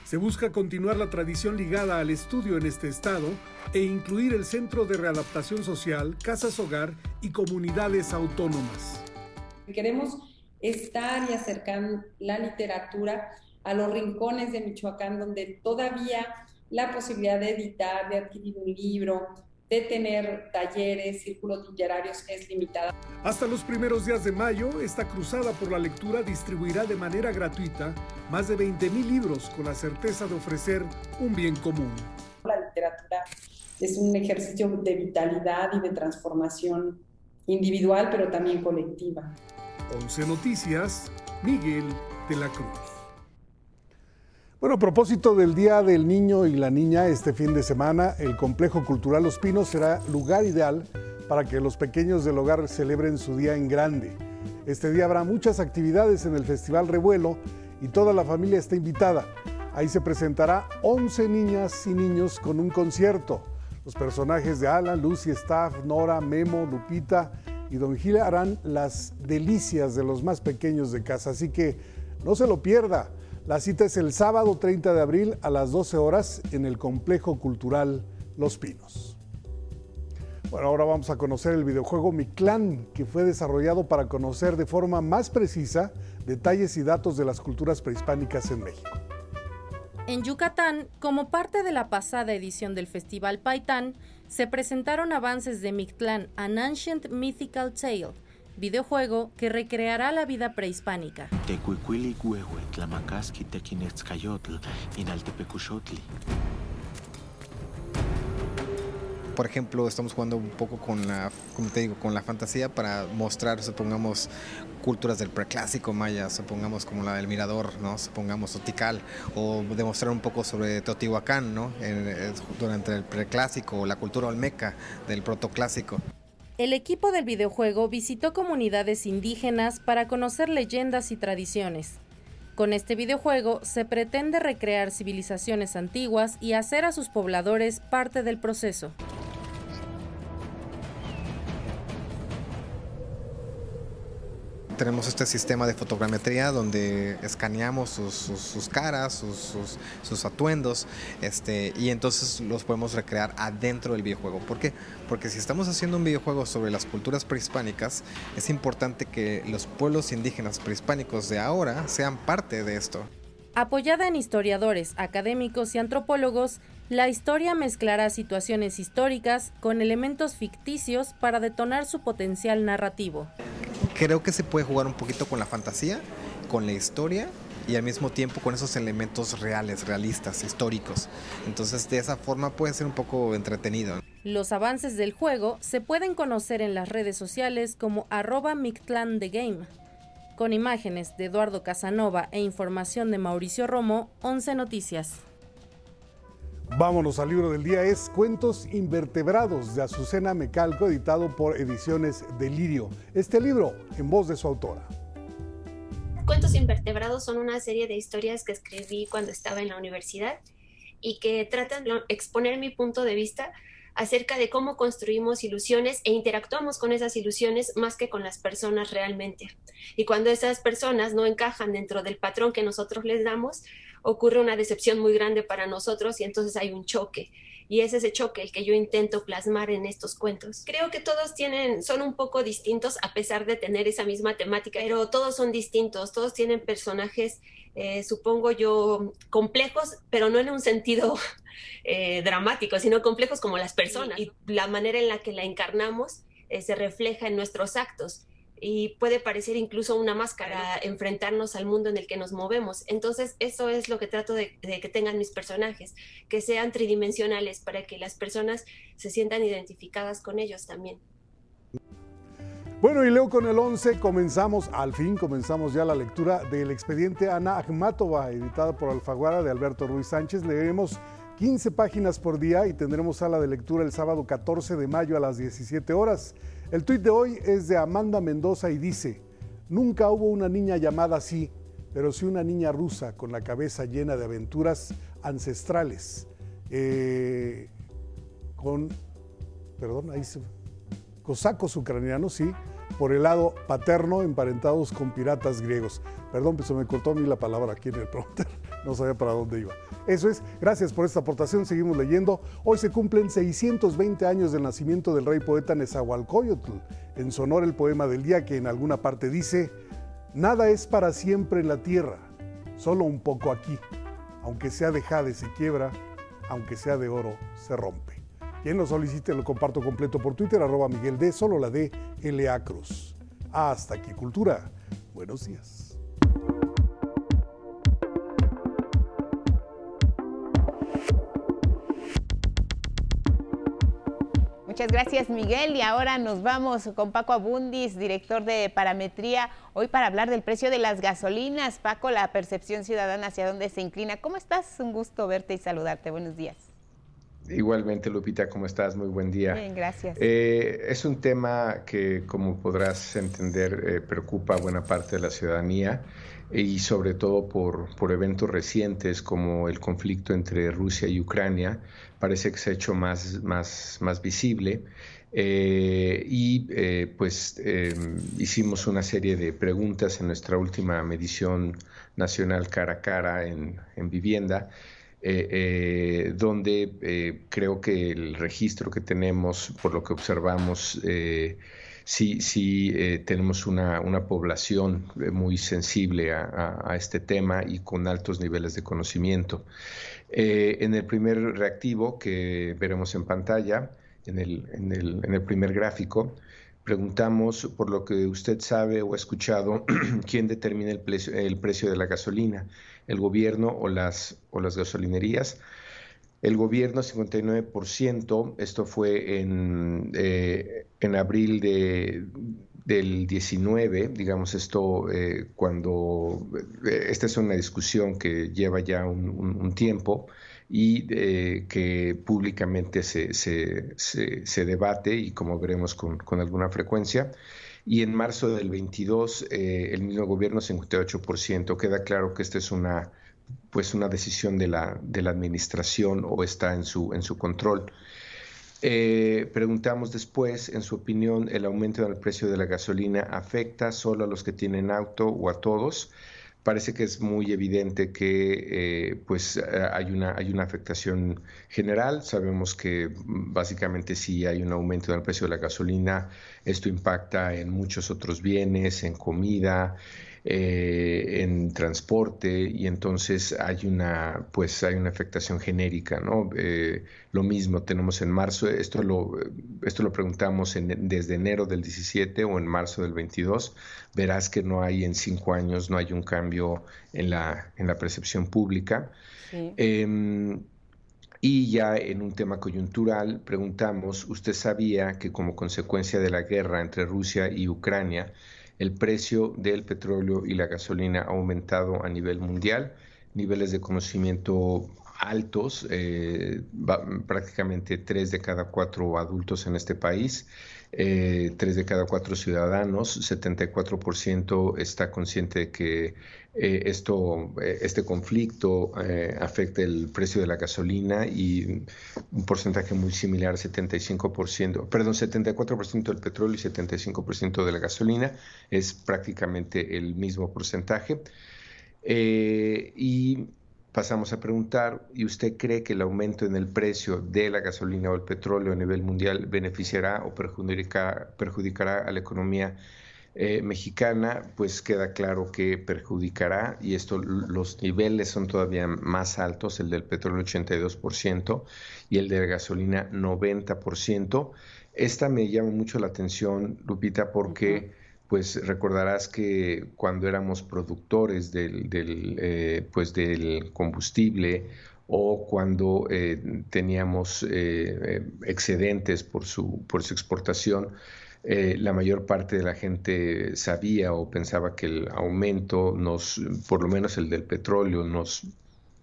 Se busca continuar la tradición ligada al estudio en este estado e incluir el Centro de Readaptación Social, Casas Hogar y comunidades autónomas. Queremos estar y acercar la literatura a los rincones de Michoacán donde todavía la posibilidad de editar, de adquirir un libro, de tener talleres, círculos literarios es limitada. Hasta los primeros días de mayo, esta cruzada por la lectura distribuirá de manera gratuita más de 20.000 libros con la certeza de ofrecer un bien común. La literatura es un ejercicio de vitalidad y de transformación individual, pero también colectiva. 11 Noticias, Miguel de la Cruz. Bueno, a propósito del Día del Niño y la Niña, este fin de semana el Complejo Cultural Los Pinos será lugar ideal para que los pequeños del hogar celebren su día en grande. Este día habrá muchas actividades en el Festival Revuelo y toda la familia está invitada. Ahí se presentará 11 niñas y niños con un concierto. Los personajes de Alan, Lucy, Staff, Nora, Memo, Lupita y Don Gil harán las delicias de los más pequeños de casa, así que no se lo pierda. La cita es el sábado 30 de abril a las 12 horas en el Complejo Cultural Los Pinos. Bueno, ahora vamos a conocer el videojuego Mi Clan, que fue desarrollado para conocer de forma más precisa detalles y datos de las culturas prehispánicas en México. En Yucatán, como parte de la pasada edición del Festival Paitán, se presentaron avances de Mictlán, An Ancient Mythical Tale, videojuego que recreará la vida prehispánica. Por ejemplo, estamos jugando un poco con la, como te digo, con la fantasía para mostrar, supongamos, culturas del preclásico maya, supongamos como la del Mirador, ¿no? supongamos Otical, o demostrar un poco sobre Teotihuacán, ¿no? durante el preclásico, o la cultura olmeca del protoclásico el equipo del videojuego visitó comunidades indígenas para conocer leyendas y tradiciones. Con este videojuego se pretende recrear civilizaciones antiguas y hacer a sus pobladores parte del proceso. Tenemos este sistema de fotogrametría donde escaneamos sus, caras, sus, atuendos, este, y entonces los podemos recrear adentro del videojuego. ¿Por qué? Porque si estamos haciendo un videojuego sobre las culturas prehispánicas, es importante que los pueblos indígenas prehispánicos de ahora sean parte de esto. Apoyada en historiadores, académicos y antropólogos, la historia mezclará situaciones históricas con elementos ficticios para detonar su potencial narrativo. Creo que se puede jugar un poquito con la fantasía, con la historia y al mismo tiempo con esos elementos reales, realistas, históricos. Entonces de esa forma puede ser un poco entretenido. Los avances del juego se pueden conocer en las redes sociales como arroba Mictlan The Game. Con imágenes de Eduardo Casanova e información de Mauricio Romo, 11 Noticias. Vámonos al libro del día, es Cuentos Invertebrados de Azucena Mecalco, editado por Ediciones Delirio. Este libro en voz de su autora. Cuentos Invertebrados son una serie de historias que escribí cuando estaba en la universidad y que tratan de exponer mi punto de vista acerca de cómo construimos ilusiones e interactuamos con esas ilusiones más que con las personas realmente. Y cuando esas personas no encajan dentro del patrón que nosotros les damos, ocurre una decepción muy grande para nosotros y entonces hay un choque. Y es ese choque el que yo intento plasmar en estos cuentos. Creo que todos tienen, son un poco distintos a pesar de tener esa misma temática, pero todos son distintos, todos tienen personajes eh, supongo yo, complejos, pero no en un sentido eh, dramático, sino complejos como las personas. Y la manera en la que la encarnamos eh, se refleja en nuestros actos y puede parecer incluso una máscara enfrentarnos al mundo en el que nos movemos. Entonces, eso es lo que trato de, de, que tengan mis personajes, que sean tridimensionales para que las personas se sientan identificadas con ellos también. Bueno, y leo con el 11, comenzamos, al fin comenzamos ya la lectura del expediente Ana Akhmatova, editada por Alfaguara de Alberto Ruiz Sánchez. Leeremos 15 páginas por día y tendremos sala de lectura el sábado 14 de mayo a las 17 horas. El tuit de hoy es de Amanda Mendoza y dice, nunca hubo una niña llamada así, pero sí una niña rusa con la cabeza llena de aventuras ancestrales. Eh, con, perdón, ahí se cosacos ucranianos, sí, por el lado paterno, emparentados con piratas griegos. Perdón, pues se me cortó a mí la palabra aquí en el prompter, no sabía para dónde iba. Eso es, gracias por esta aportación, seguimos leyendo. Hoy se cumplen 620 años del nacimiento del rey poeta Nezahualcóyotl. En sonor el poema del día que en alguna parte dice, nada es para siempre en la tierra, solo un poco aquí. Aunque sea de jade se quiebra, aunque sea de oro se rompe. Quien lo solicite lo comparto completo por Twitter, arroba Miguel D, solo la D, LA Cruz. Hasta aquí, Cultura. Buenos días. Muchas gracias Miguel y ahora nos vamos con Paco Abundis, director de Parametría, hoy para hablar del precio de las gasolinas. Paco, la percepción ciudadana hacia dónde se inclina. ¿Cómo estás? Un gusto verte y saludarte. Buenos días. Igualmente, Lupita, ¿cómo estás? Muy buen día. Bien, gracias. Eh, es un tema que, como podrás entender, eh, preocupa a buena parte de la ciudadanía y sobre todo por, por, eventos recientes como el conflicto entre Rusia y Ucrania. Parece que se ha hecho más, más, más visible. Eh, y pues hicimos una serie de preguntas en nuestra última medición nacional cara a cara en, en vivienda eh, eh, donde eh, creo que el registro que tenemos, por lo que observamos, sí, sí tenemos una, población muy sensible a, este tema y con altos niveles de conocimiento. en el primer reactivo que veremos en pantalla, en el, en el, en el primer gráfico, preguntamos por lo que usted sabe o ha escuchado, quién determina el precio, el precio de la gasolina el gobierno o las, o las gasolinerías. El gobierno 59%, esto fue en, eh, en abril de, del 19, digamos esto eh, cuando, eh, esta es una discusión que lleva ya un, tiempo y que públicamente se, se, se, debate y como veremos con, con alguna frecuencia y en marzo del 22 eh, el mismo gobierno 58%. Queda claro que esta es una pues una decisión de la, de la administración o está en su, en su control. Eh, preguntamos después, en su opinión, ¿el aumento del precio de la gasolina afecta solo a los que tienen auto o a todos? Parece que es muy evidente que eh, pues, hay, una, hay una afectación general. Sabemos que mm, básicamente si hay un aumento del precio de la gasolina, esto impacta en muchos otros bienes, en comida, eh, en transporte y entonces hay una pues hay una afectación genérica no eh, lo mismo tenemos en marzo esto lo esto lo preguntamos en, desde enero del 17 o en marzo del 22 verás que no hay en cinco años no hay un cambio en la en la percepción pública. Em, y ya en un tema coyuntural preguntamos, ¿usted sabía que como consecuencia de la guerra entre Rusia y Ucrania, el precio del petróleo y la gasolina ha aumentado a nivel mundial, niveles de conocimiento altos, eh, prácticamente tres de cada cuatro adultos en este país, eh, tres de cada cuatro ciudadanos, 74% está consciente de que eh, esto, este conflicto afecta el precio de la gasolina y un porcentaje muy similar, 75%, perdón, 74% del petróleo y 75% de la gasolina, es prácticamente el mismo porcentaje. y pasamos a preguntar, ¿y usted cree que el aumento en el precio de la gasolina o el petróleo a nivel mundial beneficiará o perjudicará, a la economía eh, mexicana? Pues queda claro que perjudicará y esto los niveles son todavía más altos, el del petróleo 82% y el de la gasolina 90%. Esta me llama mucho la atención, Lupita, porque pues recordarás que cuando éramos productores del, eh, pues del combustible o cuando eh, teníamos eh, excedentes por su, por su exportación, la mayor parte de la gente sabía o pensaba que el aumento nos, por lo menos el del petróleo, nos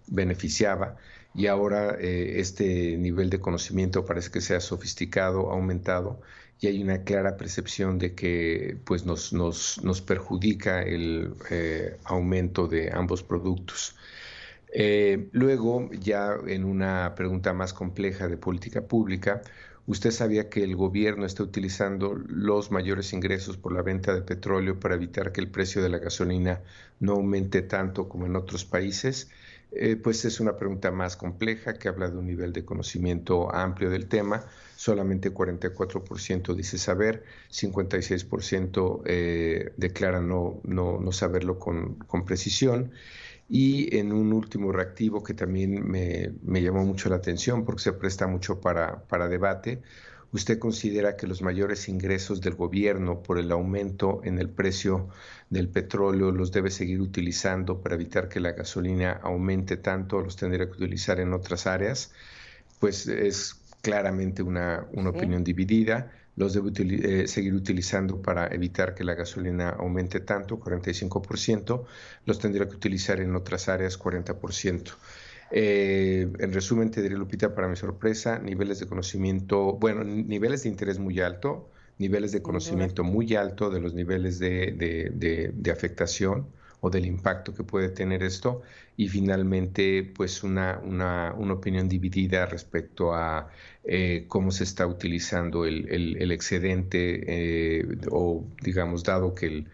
beneficiaba y ahora este nivel de conocimiento parece que se ha sofisticado, aumentado y hay una clara percepción de que pues nos, nos, nos perjudica el eh, aumento de ambos productos. Eh, luego, ya en una pregunta más compleja de política pública, ¿usted sabía que el gobierno está utilizando los mayores ingresos por la venta de petróleo para evitar que el precio de la gasolina no aumente tanto como en otros países? Eh, pues es una pregunta más compleja que habla de un nivel de conocimiento amplio del tema. Solamente 44% dice saber, 56% eh, declara no, no, saberlo con, precisión. Y en un último reactivo que también me, me, llamó mucho la atención porque se presta mucho para, para debate, ¿Usted considera que los mayores ingresos del gobierno por el aumento en el precio del petróleo los debe seguir utilizando para evitar que la gasolina aumente tanto, los tendría que utilizar en otras áreas? Pues es claramente una, opinión dividida. Los debe eh, seguir utilizando para evitar que la gasolina aumente tanto, 45%. Los tendría que utilizar en otras áreas, 40%. Eh, en resumen, te diré, Lupita, para mi sorpresa, niveles de conocimiento, bueno, niveles de interés muy alto, niveles de conocimiento muy alto de los niveles de, afectación o del impacto que puede tener esto. Y finalmente pues una, una, opinión dividida respecto a eh, cómo se está utilizando el, excedente eh, o digamos dado que el,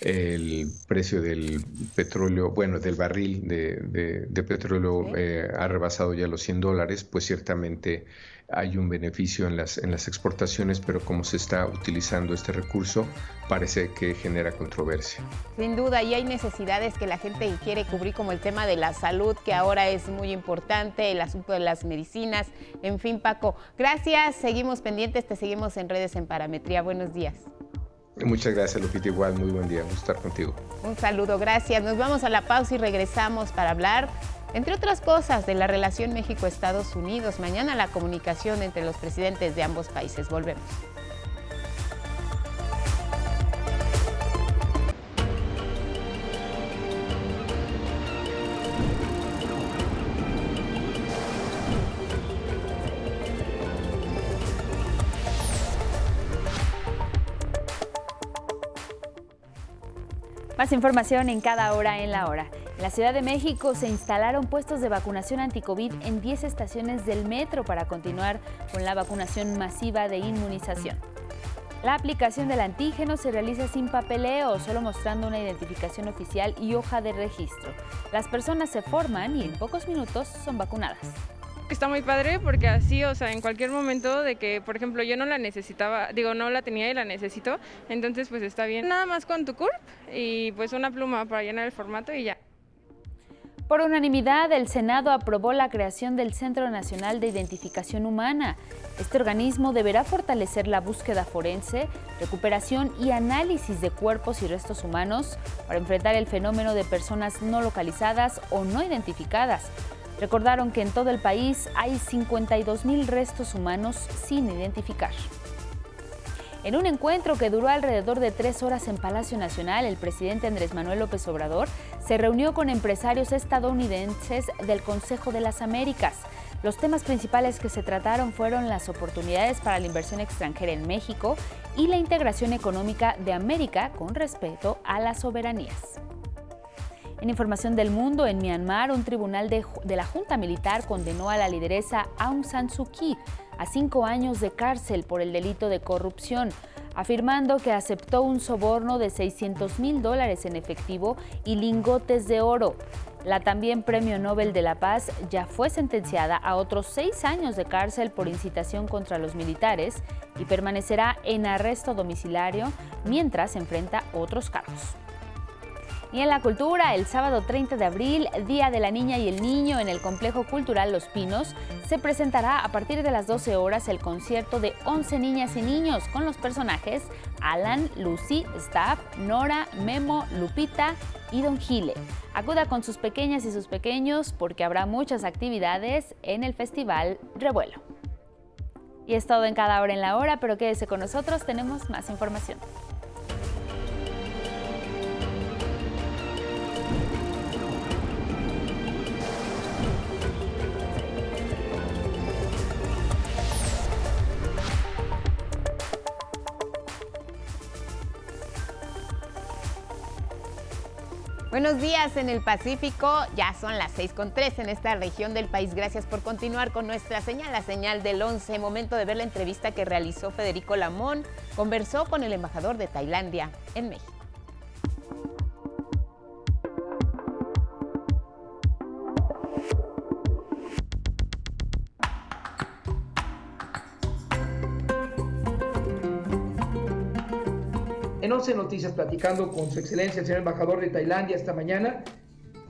el precio del petróleo, bueno, del barril de, de, petróleo eh, ha rebasado ya los 100 dólares, pues ciertamente hay un beneficio en las, en las exportaciones, pero como se está utilizando este recurso, parece que genera controversia. Sin duda, y hay necesidades que la gente quiere cubrir, como el tema de la salud, que ahora es muy importante, el asunto de las medicinas. En fin, Paco, gracias, seguimos pendientes, te seguimos en redes en Parametría. Buenos días. Muchas gracias, Lupita. Igual, muy buen día. Gusto estar contigo. Un saludo, gracias. Nos vamos a la pausa y regresamos para hablar, entre otras cosas, de la relación México-Estados Unidos. Mañana la comunicación entre los presidentes de ambos países. Volvemos. Más información en cada hora en la hora. En la Ciudad de México se instalaron puestos de vacunación anticovid en 10 estaciones del metro para continuar con la vacunación masiva de inmunización. La aplicación del antígeno se realiza sin papeleo, solo mostrando una identificación oficial y hoja de registro. Las personas se forman y en pocos minutos son vacunadas. Está muy padre porque así, o sea, en cualquier momento de que, por ejemplo, yo no la necesitaba, digo, no la tenía y la necesito, entonces pues está bien. Nada más con tu CURP y pues una pluma para llenar el formato y ya. Por unanimidad, el Senado aprobó la creación del Centro Nacional de Identificación Humana. Este organismo deberá fortalecer la búsqueda forense, recuperación y análisis de cuerpos y restos humanos para enfrentar el fenómeno de personas no localizadas o no identificadas. Recordaron que en todo el país hay 52 mil restos humanos sin identificar. En un encuentro que duró alrededor de tres horas en Palacio Nacional, el presidente Andrés Manuel López Obrador se reunió con empresarios estadounidenses del Consejo de las Américas. Los temas principales que se trataron fueron las oportunidades para la inversión extranjera en México y la integración económica de América con respeto a las soberanías. En información del mundo, en Myanmar, un tribunal de, la Junta Militar condenó a la lideresa Aung San Suu Kyi a cinco años de cárcel por el delito de corrupción, afirmando que aceptó un soborno de 600 mil dólares en efectivo y lingotes de oro. La también Premio Nobel de la Paz ya fue sentenciada a otros seis años de cárcel por incitación contra los militares y permanecerá en arresto domiciliario mientras enfrenta otros cargos. Y en la cultura, el sábado 30 de abril, Día de la Niña y el Niño, en el Complejo Cultural Los Pinos, se presentará a partir de las 12 horas el concierto de 11 niñas y niños con los personajes Alan, Lucy, Staff, Nora, Memo, Lupita y Don Gile. Acuda con sus pequeñas y sus pequeños porque habrá muchas actividades en el Festival Revuelo. Y es todo en cada hora en la hora, pero quédese con nosotros, tenemos más información. Buenos días en el Pacífico, ya son las 6 con 3 en esta región del país. Gracias por continuar con nuestra señal, la señal del 11. Momento de ver la entrevista que realizó Federico Lamón. Conversó con el embajador de Tailandia en México. 11 Noticias, platicando con su excelencia el señor embajador de Tailandia esta mañana,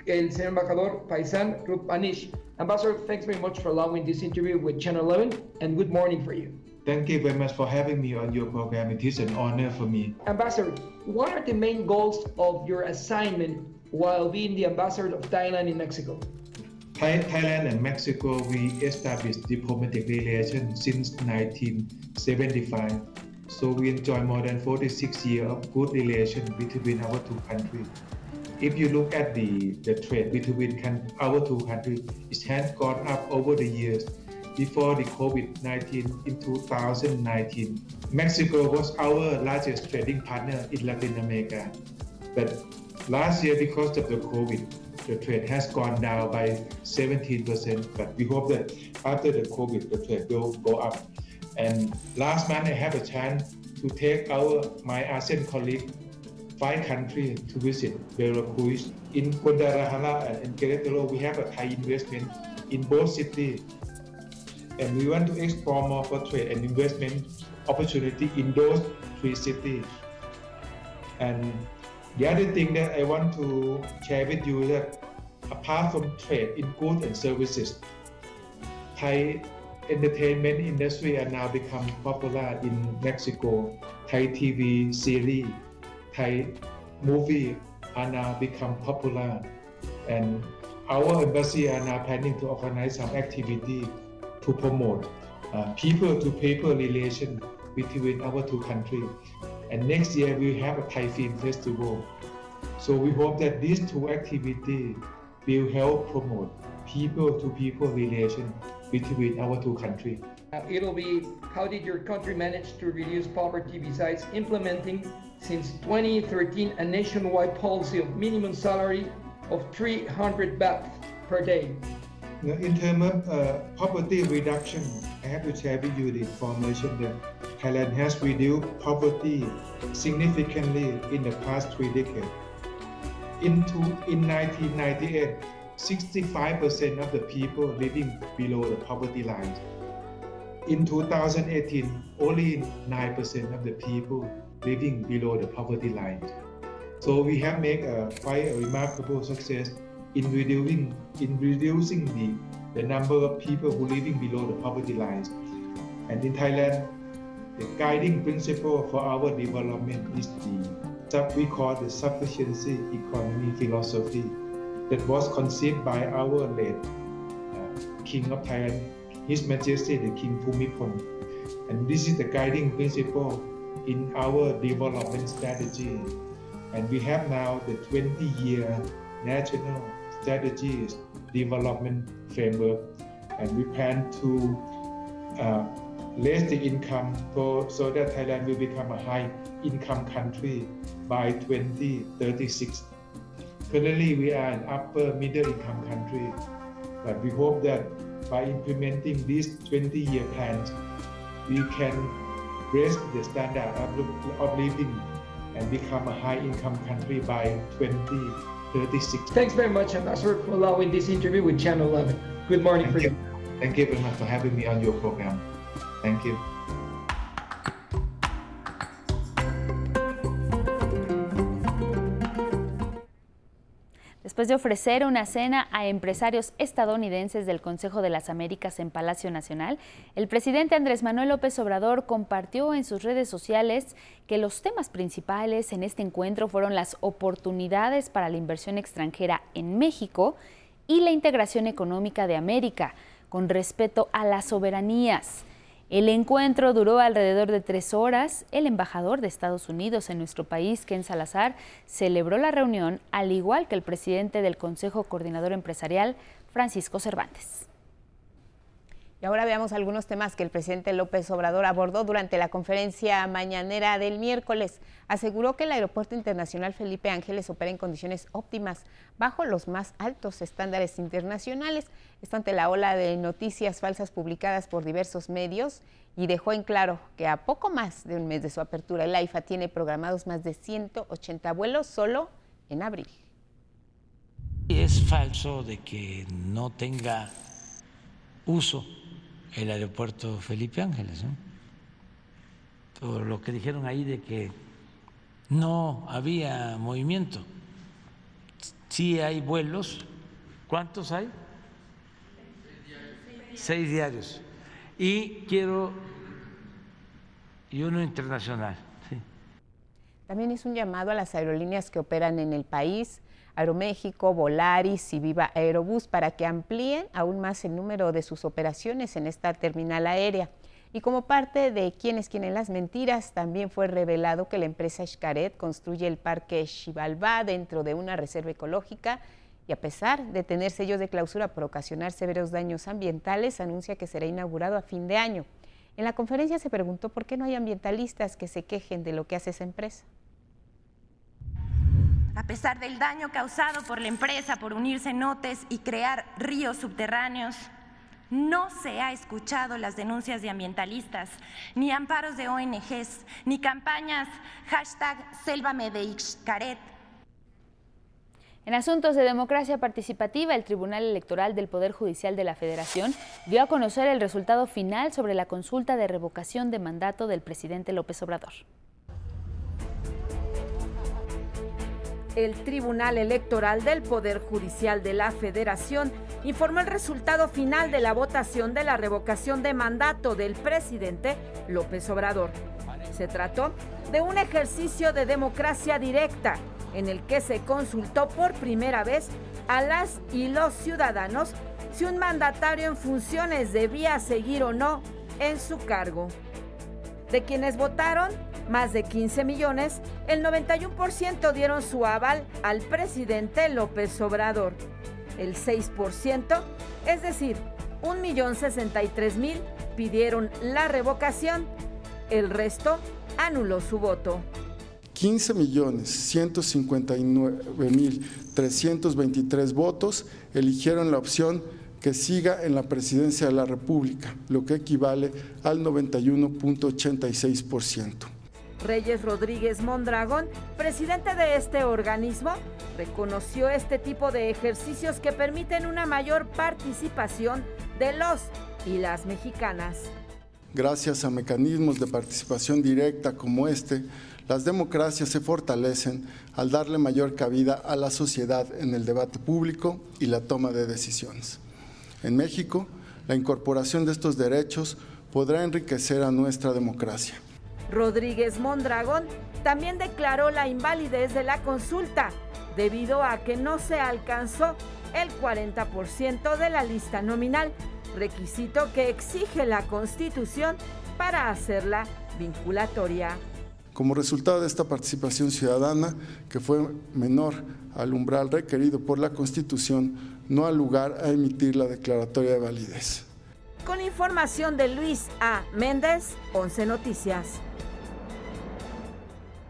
el señor embajador Paisan Rupanish. Ambassador, thanks very much for allowing this interview with Channel 11, and good morning for you. Thank you very much for having me on your program. It is an honor for me. Ambassador, what are the main goals of your assignment while being the ambassador of Thailand in Mexico? Thailand and Mexico, we established diplomatic relations since 1975. So we enjoy more than 46 years of good relation between our two countries. If you look at the, the trade between our two countries, it has gone up over the years. Before the COVID-19 in 2019, Mexico was our largest trading partner in Latin America. But last year, because of the COVID, the trade has gone down by 17%. But we hope that after the COVID, the trade will go up. And last month, I had a chance to take our my ASEAN colleague five countries to visit Belarus. In Guadalajara and in we have a Thai investment in both cities. And we want to explore more for trade and investment opportunity in those three cities. And the other thing that I want to share with you that apart from trade in goods and services, Thai entertainment industry are now become popular in Mexico. Thai TV series, Thai movie are now become popular, and our embassy are now planning to organize some activity to promote uh, people-to-people relation between our two countries. And next year we have a Thai Film Festival. So we hope that these two activities will help promote people-to-people relation between our two countries. Uh, it'll be how did your country manage to reduce poverty besides implementing since 2013 a nationwide policy of minimum salary of 300 baht per day. In terms of uh, poverty reduction, I have to share with you the information that Thailand has reduced poverty significantly in the past three decades. Into, in 1998, 65% of the people living below the poverty line. In 2018, only 9% of the people living below the poverty line. So we have made a quite a remarkable success in reducing in reducing the, the number of people who living below the poverty line. And in Thailand, the guiding principle for our development is the we call the sufficiency economy philosophy that was conceived by our late uh, King of Thailand, His Majesty the King Bhumibol. And this is the guiding principle in our development strategy. And we have now the 20-year national strategies development framework, and we plan to uh, raise the income so that Thailand will become a high income country by 2036. Currently, we are an upper middle income country, but we hope that by implementing these 20 year plans, we can raise the standard of, living and become a high income country by 2036. Thanks very much, Ambassador, for allowing this interview with Channel 11. Good morning Thank for you. you. Thank you very much for having me on your program. Thank you. Después de ofrecer una cena a empresarios estadounidenses del Consejo de las Américas en Palacio Nacional, el presidente Andrés Manuel López Obrador compartió en sus redes sociales que los temas principales en este encuentro fueron las oportunidades para la inversión extranjera en México y la integración económica de América, con respeto a las soberanías. El encuentro duró alrededor de tres horas. El embajador de Estados Unidos en nuestro país, Ken Salazar, celebró la reunión, al igual que el presidente del Consejo Coordinador Empresarial, Francisco Cervantes. Y ahora veamos algunos temas que el presidente López Obrador abordó durante la conferencia mañanera del miércoles. Aseguró que el Aeropuerto Internacional Felipe Ángeles opera en condiciones óptimas, bajo los más altos estándares internacionales. Esto ante la ola de noticias falsas publicadas por diversos medios y dejó en claro que a poco más de un mes de su apertura, el AIFA tiene programados más de 180 vuelos solo en abril. Es falso de que no tenga uso el aeropuerto Felipe Ángeles, ¿no? Por lo que dijeron ahí de que no había movimiento. Sí hay vuelos. ¿Cuántos hay? Seis diarios. Y quiero, y uno internacional. Sí. También es un llamado a las aerolíneas que operan en el país, Aeroméxico, Volaris y Viva Aerobús, para que amplíen aún más el número de sus operaciones en esta terminal aérea. Y como parte de Quienes quieren las mentiras, también fue revelado que la empresa Xcaret construye el parque Xibalbá dentro de una reserva ecológica y a pesar de tener sellos de clausura por ocasionar severos daños ambientales, anuncia que será inaugurado a fin de año. En la conferencia se preguntó por qué no hay ambientalistas que se quejen de lo que hace esa empresa. A pesar del daño causado por la empresa por unir cenotes y crear ríos subterráneos, no se ha escuchado las denuncias de ambientalistas, ni amparos de ONGs, ni campañas hashtag Sélvame de Ixcaret. En asuntos de democracia participativa, el Tribunal Electoral del Poder Judicial de la Federación dio a conocer el resultado final sobre la consulta de revocación de mandato del presidente López Obrador. El Tribunal Electoral del Poder Judicial de la Federación informó el resultado final de la votación de la revocación de mandato del presidente López Obrador. Se trató de un ejercicio de democracia directa en el que se consultó por primera vez a las y los ciudadanos si un mandatario en funciones debía seguir o no en su cargo. De quienes votaron, más de 15 millones, el 91% dieron su aval al presidente López Obrador. El 6%, es decir, 1.063.000 pidieron la revocación. El resto anuló su voto. 15.159.323 votos eligieron la opción que siga en la presidencia de la República, lo que equivale al 91.86%. Reyes Rodríguez Mondragón, presidente de este organismo, reconoció este tipo de ejercicios que permiten una mayor participación de los y las mexicanas. Gracias a mecanismos de participación directa como este, las democracias se fortalecen al darle mayor cabida a la sociedad en el debate público y la toma de decisiones. En México, la incorporación de estos derechos podrá enriquecer a nuestra democracia. Rodríguez Mondragón también declaró la invalidez de la consulta debido a que no se alcanzó el 40% de la lista nominal, requisito que exige la Constitución para hacerla vinculatoria. Como resultado de esta participación ciudadana, que fue menor al umbral requerido por la Constitución, no ha lugar a emitir la declaratoria de validez. Con información de Luis A. Méndez, 11 Noticias.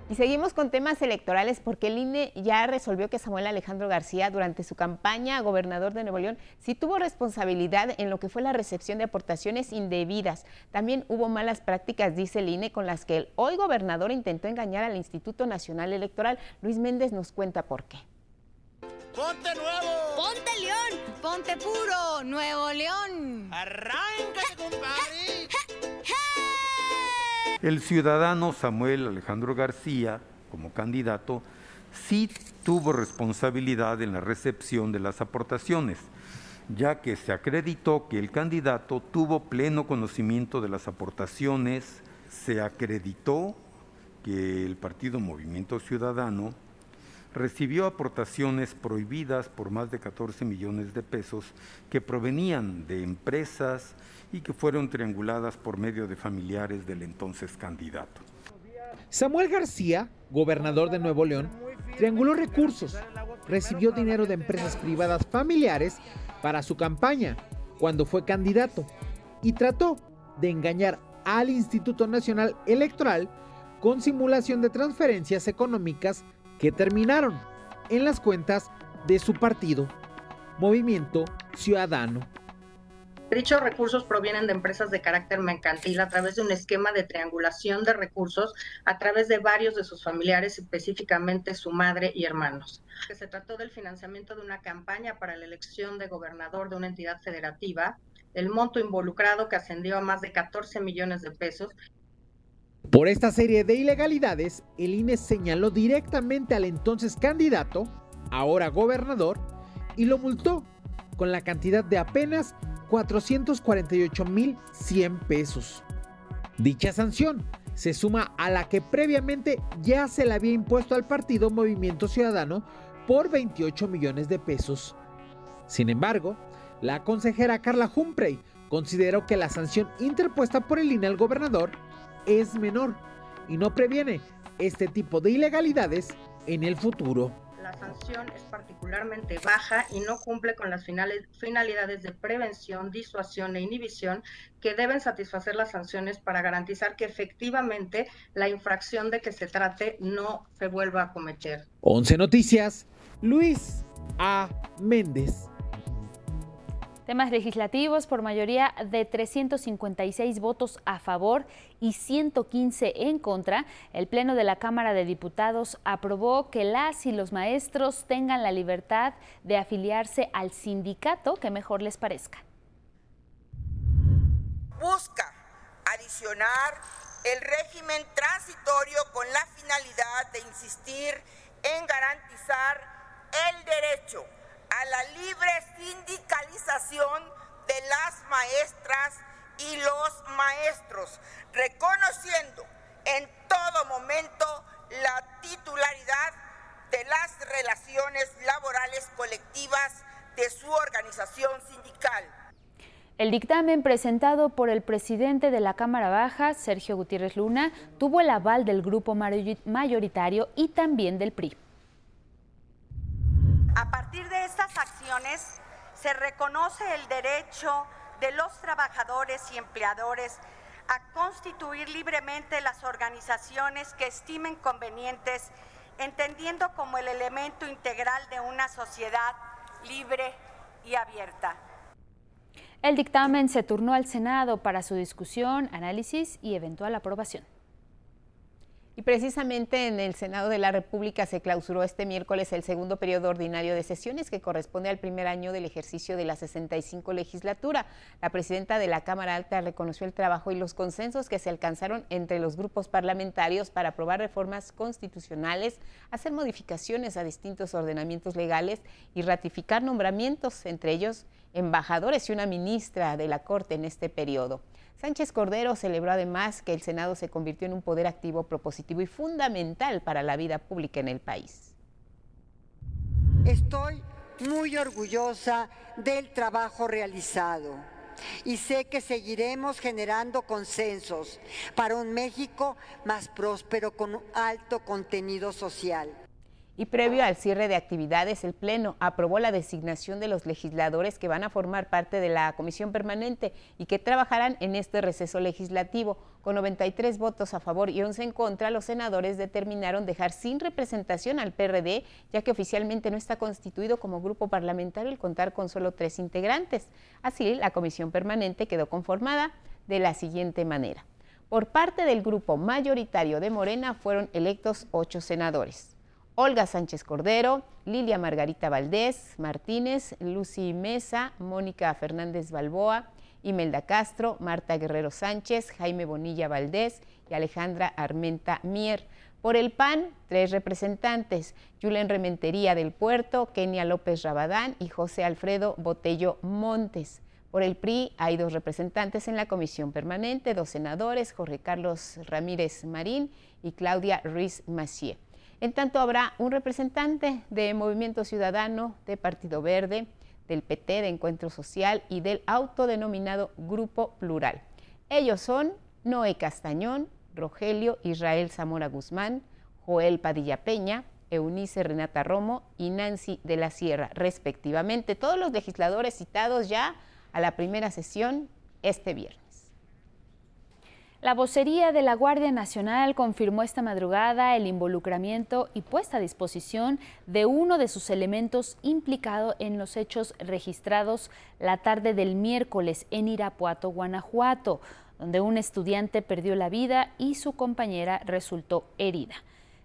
Y seguimos con temas electorales porque el INE ya resolvió que Samuel Alejandro García durante su campaña a gobernador de Nuevo León sí tuvo responsabilidad en lo que fue la recepción de aportaciones indebidas. También hubo malas prácticas, dice el INE, con las que el hoy gobernador intentó engañar al Instituto Nacional Electoral. Luis Méndez nos cuenta por qué. ¡Ponte nuevo! ¡Ponte León! ¡Ponte puro! ¡Nuevo León! ¡Arráncate, compadre! El ciudadano Samuel Alejandro García, como candidato, sí tuvo responsabilidad en la recepción de las aportaciones, ya que se acreditó que el candidato tuvo pleno conocimiento de las aportaciones, se acreditó que el partido Movimiento Ciudadano recibió aportaciones prohibidas por más de 14 millones de pesos que provenían de empresas, y que fueron trianguladas por medio de familiares del entonces candidato. Samuel García, gobernador de Nuevo León, trianguló recursos, recibió dinero de empresas privadas familiares para su campaña cuando fue candidato y trató de engañar al Instituto Nacional Electoral con simulación de transferencias económicas que terminaron en las cuentas de su partido, Movimiento Ciudadano. Dichos recursos provienen de empresas de carácter mercantil a través de un esquema de triangulación de recursos a través de varios de sus familiares, específicamente su madre y hermanos. Se trató del financiamiento de una campaña para la elección de gobernador de una entidad federativa, el monto involucrado que ascendió a más de 14 millones de pesos. Por esta serie de ilegalidades, el INE señaló directamente al entonces candidato, ahora gobernador, y lo multó con la cantidad de apenas 448.100 pesos. Dicha sanción se suma a la que previamente ya se le había impuesto al partido Movimiento Ciudadano por 28 millones de pesos. Sin embargo, la consejera Carla Humphrey consideró que la sanción interpuesta por el INE al gobernador es menor y no previene este tipo de ilegalidades en el futuro la sanción es particularmente baja y no cumple con las finalidades de prevención, disuasión e inhibición que deben satisfacer las sanciones para garantizar que efectivamente la infracción de que se trate no se vuelva a cometer. 11 Noticias, Luis A. Méndez. Temas legislativos por mayoría de 356 votos a favor y 115 en contra, el Pleno de la Cámara de Diputados aprobó que las y los maestros tengan la libertad de afiliarse al sindicato que mejor les parezca. Busca adicionar el régimen transitorio con la finalidad de insistir en garantizar el derecho a la libre sindicalización de las maestras y los maestros, reconociendo en todo momento la titularidad de las relaciones laborales colectivas de su organización sindical. El dictamen presentado por el presidente de la Cámara Baja, Sergio Gutiérrez Luna, tuvo el aval del grupo mayoritario y también del PRI. A partir de estas acciones se reconoce el derecho de los trabajadores y empleadores a constituir libremente las organizaciones que estimen convenientes, entendiendo como el elemento integral de una sociedad libre y abierta. El dictamen se turnó al Senado para su discusión, análisis y eventual aprobación. Y precisamente en el Senado de la República se clausuró este miércoles el segundo periodo ordinario de sesiones que corresponde al primer año del ejercicio de la 65 legislatura. La presidenta de la Cámara Alta reconoció el trabajo y los consensos que se alcanzaron entre los grupos parlamentarios para aprobar reformas constitucionales, hacer modificaciones a distintos ordenamientos legales y ratificar nombramientos, entre ellos embajadores y una ministra de la Corte en este periodo. Sánchez Cordero celebró además que el Senado se convirtió en un poder activo, propositivo y fundamental para la vida pública en el país. Estoy muy orgullosa del trabajo realizado y sé que seguiremos generando consensos para un México más próspero con alto contenido social y previo al cierre de actividades, el Pleno aprobó la designación de los legisladores que van a formar parte de la comisión permanente y que trabajarán en este receso legislativo. Con 93 votos a favor y 11 en contra, los senadores determinaron dejar sin representación al PRD, ya que oficialmente no está constituido como grupo parlamentario el contar con solo tres integrantes. Así, la comisión permanente quedó conformada de la siguiente manera. Por parte del grupo mayoritario de Morena fueron electos ocho senadores. Olga Sánchez Cordero, Lilia Margarita Valdés Martínez, Lucy Mesa, Mónica Fernández Balboa, Imelda Castro, Marta Guerrero Sánchez, Jaime Bonilla Valdés y Alejandra Armenta Mier. Por el PAN, tres representantes, Julen Rementería del Puerto, Kenia López Rabadán y José Alfredo Botello Montes. Por el PRI hay dos representantes en la comisión permanente, dos senadores, Jorge Carlos Ramírez Marín y Claudia Ruiz Macié. En tanto, habrá un representante de Movimiento Ciudadano, de Partido Verde, del PT, de Encuentro Social y del autodenominado Grupo Plural. Ellos son Noé Castañón, Rogelio Israel Zamora Guzmán, Joel Padilla Peña, Eunice Renata Romo y Nancy de la Sierra, respectivamente. Todos los legisladores citados ya a la primera sesión este viernes. La vocería de la Guardia Nacional confirmó esta madrugada el involucramiento y puesta a disposición de uno de sus elementos implicado en los hechos registrados la tarde del miércoles en Irapuato, Guanajuato, donde un estudiante perdió la vida y su compañera resultó herida.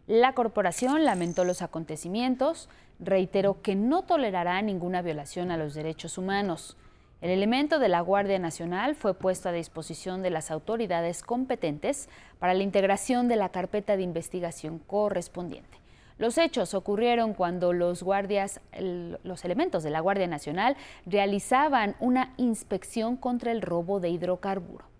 La corporación lamentó los acontecimientos, reiteró que no tolerará ninguna violación a los derechos humanos. El elemento de la Guardia Nacional fue puesto a disposición de las autoridades competentes para la integración de la carpeta de investigación correspondiente. Los hechos ocurrieron cuando los guardias, los elementos de la Guardia Nacional realizaban una inspección contra el robo de hidrocarburo.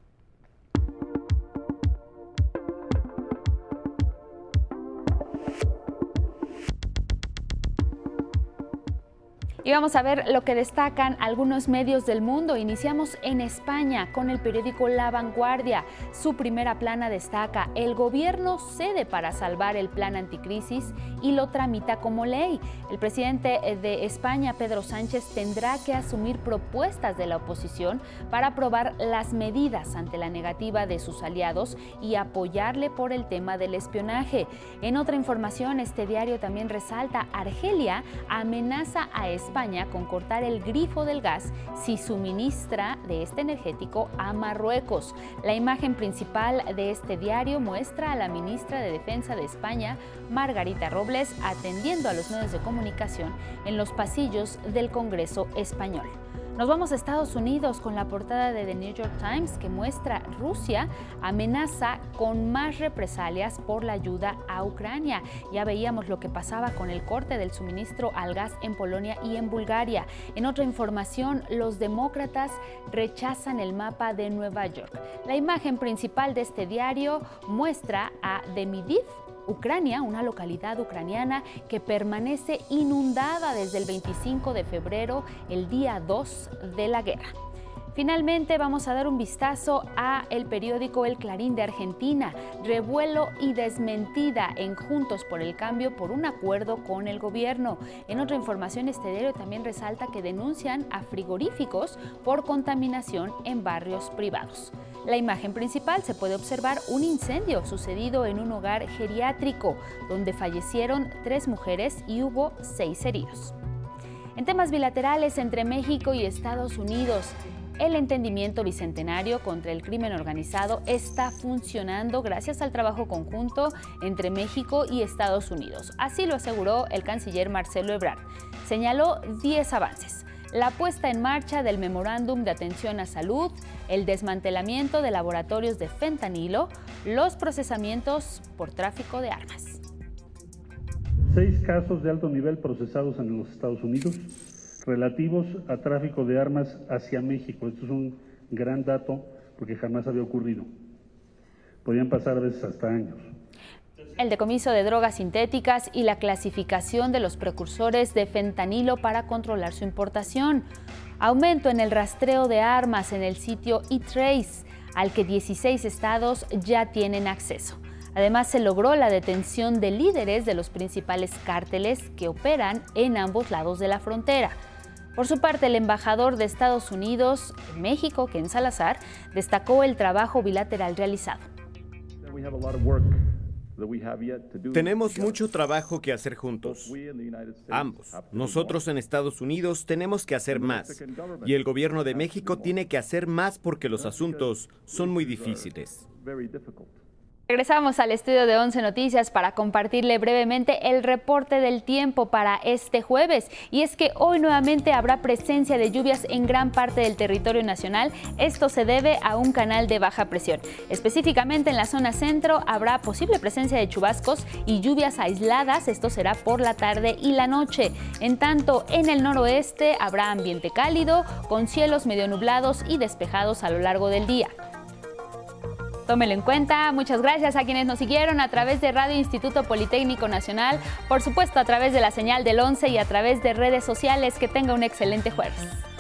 Y vamos a ver lo que destacan algunos medios del mundo. Iniciamos en España con el periódico La Vanguardia. Su primera plana destaca, el gobierno cede para salvar el plan anticrisis y lo tramita como ley. El presidente de España, Pedro Sánchez, tendrá que asumir propuestas de la oposición para aprobar las medidas ante la negativa de sus aliados y apoyarle por el tema del espionaje. En otra información, este diario también resalta, Argelia amenaza a España Con cortar el grifo del gas si suministra de este energético a Marruecos. La imagen principal de este diario muestra a la ministra de Defensa de España, Margarita Robles, atendiendo a los medios de comunicación en los pasillos del Congreso español. Nos vamos a Estados Unidos con la portada de The New York Times que muestra Rusia amenaza con más represalias por la ayuda a Ucrania. Ya veíamos lo que pasaba con el corte del suministro al gas en Polonia y en Bulgaria. En otra información, los demócratas rechazan el mapa de Nueva York. La imagen principal de este diario muestra a Demidiv Ucrania, una localidad ucraniana que permanece inundada desde el 25 de febrero, el día 2 de la guerra. Finalmente vamos a dar un vistazo a el periódico El Clarín de Argentina, revuelo y desmentida en Juntos por el Cambio por un acuerdo con el gobierno. En otra información este diario también resalta que denuncian a frigoríficos por contaminación en barrios privados. la imagen principal se puede observar un incendio sucedido en un hogar geriátrico, donde fallecieron tres mujeres y hubo seis heridos. En temas bilaterales entre México y Estados Unidos, el entendimiento bicentenario contra el crimen organizado está funcionando gracias al trabajo conjunto entre México y Estados Unidos. Así lo aseguró el canciller Marcelo Ebrard. Señaló 10 avances. La puesta en marcha del memorándum de atención a salud, el desmantelamiento de laboratorios de fentanilo, los procesamientos por tráfico de armas. Seis casos de alto nivel procesados en los Estados Unidos, relativos a tráfico de armas hacia México. Esto es un gran dato porque jamás había ocurrido. Podían pasar a veces hasta años. El decomiso de drogas sintéticas y la clasificación de los precursores de fentanilo para controlar su importación. Aumento en el rastreo de armas en el sitio eTrace, al que 16 estados ya tienen acceso. Además, se logró la detención de líderes de los principales cárteles que operan en ambos lados de la frontera. Por su parte, el embajador de Estados Unidos en México, Ken Salazar, destacó el trabajo bilateral realizado. Tenemos mucho trabajo que hacer juntos. Ambos. Nosotros en Estados Unidos tenemos que hacer más. Y el gobierno de México tiene que hacer más porque los asuntos son muy difíciles. Regresamos al estudio de 11 Noticias para compartirle brevemente el reporte del tiempo para este jueves. Y es que hoy nuevamente habrá presencia de lluvias en gran parte del territorio nacional. Esto se debe a un canal de baja presión. Específicamente en la zona centro habrá posible presencia de chubascos y lluvias aisladas. Esto será por la tarde y la noche. En tanto, en el noroeste habrá ambiente cálido, con cielos medio nublados y despejados a lo largo del día. Tómelo en cuenta. Muchas gracias a quienes nos siguieron a través de Radio Instituto Politécnico Nacional, por supuesto a través de la señal del 11 y a través de redes sociales. Que tenga un excelente jueves.